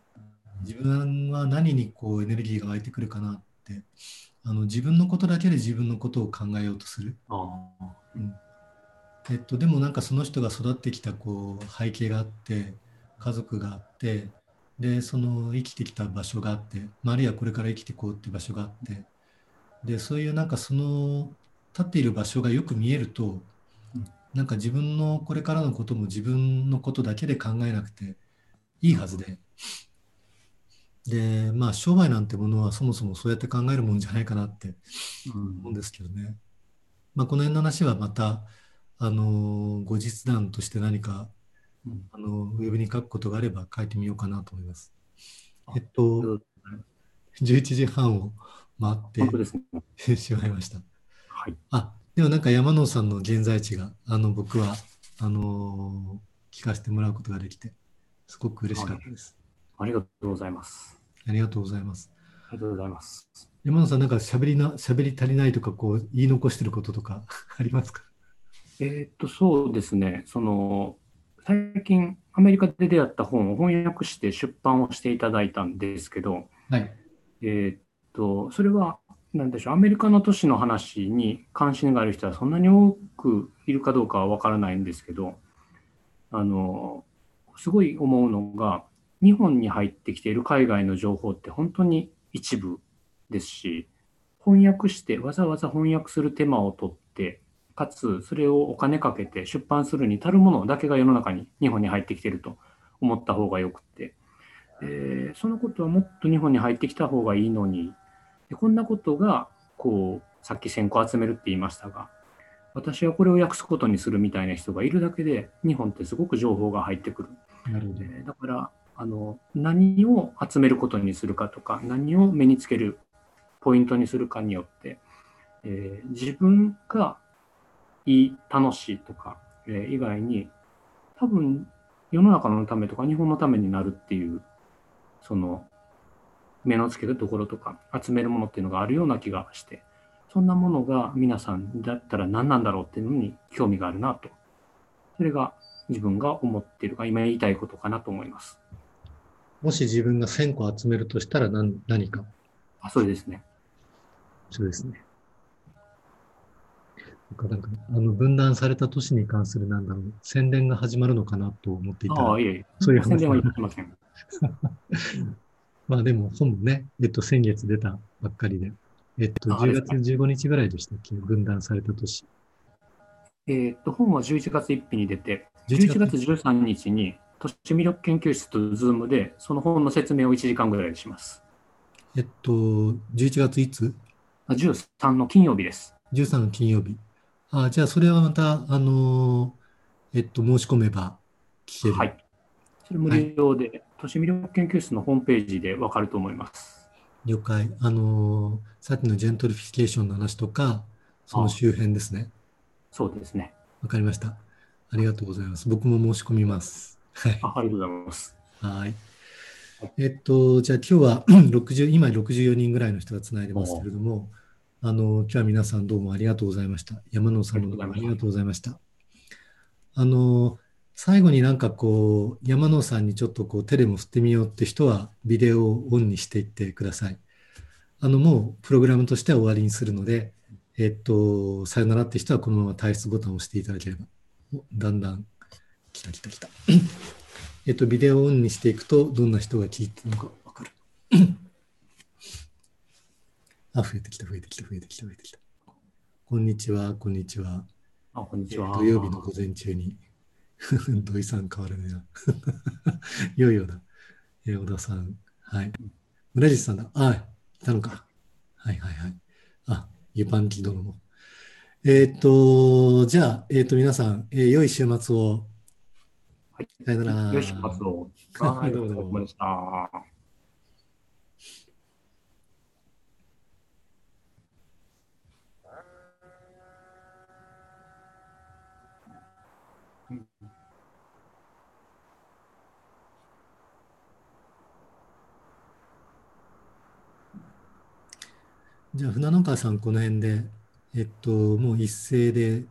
自分は何にこうエネルギーが湧いてくるかなって、あの、自分のことだけで自分のことを考えようとする。あえっと、でもなんかその人が育ってきたこう背景があって家族があってでその生きてきた場所があって、まあ、あるいはこれから生きていこうっていう場所があってでそういうなんかその立っている場所がよく見えるとうんなんか自分のこれからのことも自分のことだけで考えなくていいはずででまあ商売なんてものはそもそもそうやって考えるもんじゃないかなってうん思うんですけどね。まあ、この辺の話はまた、あの後日談として何か、うんあのウェブに書くことがあれば書いてみようかなと思いますあ。えっと、11時半を回。って しまいました。はい。あ、でもなんか山野さんの現在地が、あの僕は、あの聞かせてもらうことができて、すごく嬉しかったです。ありがとうございます。ありがとうございます。ありがとうございます。山野さん、なんか喋りな、喋り足りないとか、こう、言い残してることとか ありますか？えーっと、そうですね。その、最近、アメリカで出会った本を翻訳して出版をしていただいたんですけど、はい。えーっと、それは、なんでしょう、アメリカの都市の話に関心がある人はそんなに多くいるかどうかは分からないんですけど、あの、すごい思うのが、日本に入ってきている海外の情報って本当に一部ですし、翻訳して、わざわざ翻訳する手間を取って、かつそれをお金かけて出版するに足るものだけが世の中に日本に入ってきていると思った方がよくて、えーそのことはもっと日本に入ってきた方がいいのにでこんなことがこうさっき1000個集めるって言いましたが私はこれを訳すことにするみたいな人がいるだけで日本ってすごく情報が入ってくる。なるほど。えーだからあの何を集めることにするかとか何を目につけるポイントにするかによって、えー自分がいい楽しいとか、えー以外に多分世の中のためとか日本のためになるっていうその目のつけるところとか集めるものっていうのがあるような気がしてそんなものが皆さんだったら何なんだろうっていうのに興味があるなとそれが自分が思っているか今言いたいことかなと思います。もし自分が1000個集めるとしたら何何か？あそうですね。そうですね。なんかなんかあの分断された都市に関するなんだろう、宣伝が始まるのかなと思っていたらああ、いえいえ。そういう話宣伝は言ってません。まあでも本もね、えっと、先月出たばっかりで、えっと、10あですか？月15日ぐらいでしたっけ、分断された都市。えーっと、本は11月1日に出て、11 11月13日に都市魅力研究室と Zoom でその本の説明を1時間ぐらいします。えっと、11月いつ？あ13の金曜日です。?13 の金曜日。あじゃあそれはまた、あのーえっと、申し込めば聞ける。はい。それ無料で、都市魅力研究室のホームページでわかると思います。了解。あのーさっきのジェントリフィケーションの話とか、その周辺ですね。そうですね。わかりました。ありがとうございます。僕も申し込みます。はい。あありがとうございます。はい。えっと、じゃあ今日は 60、今64人ぐらいの人がつないでますけれども、あの、今日は皆さんどうもありがとうございました。山野さんもどうもありがとうございました。あの、最後になんかこう、山野さんにちょっとこう手でも振ってみようって人は、ビデオをオンにしていってください。あの、もうプログラムとしては終わりにするので、えっと、さよならって人はこのまま退出ボタンを押していただければ、おだんだん、来た来た来た。えっと、ビデオをオンにしていくと、どんな人が聞いてるのかわかる。あ、増えてきた、増えてきた、増えてきた、増えてきた。こんにちは、こんにちは。あ、こんにちは。土曜日の午前中に。土井さん変わるねな。いよいよだ。えー小田さん。はい。村地さんだ。あ、いたのか。はいはいはい。あ、ゆパンキ殿も。えーっと、じゃあ、えーっと、皆さん、えー良い週末を。はい。さよなら。よし、活動。はいはい、どうもどうもお疲れ様でした。じゃあ、船中さん、この辺で、えっと、もう一斉で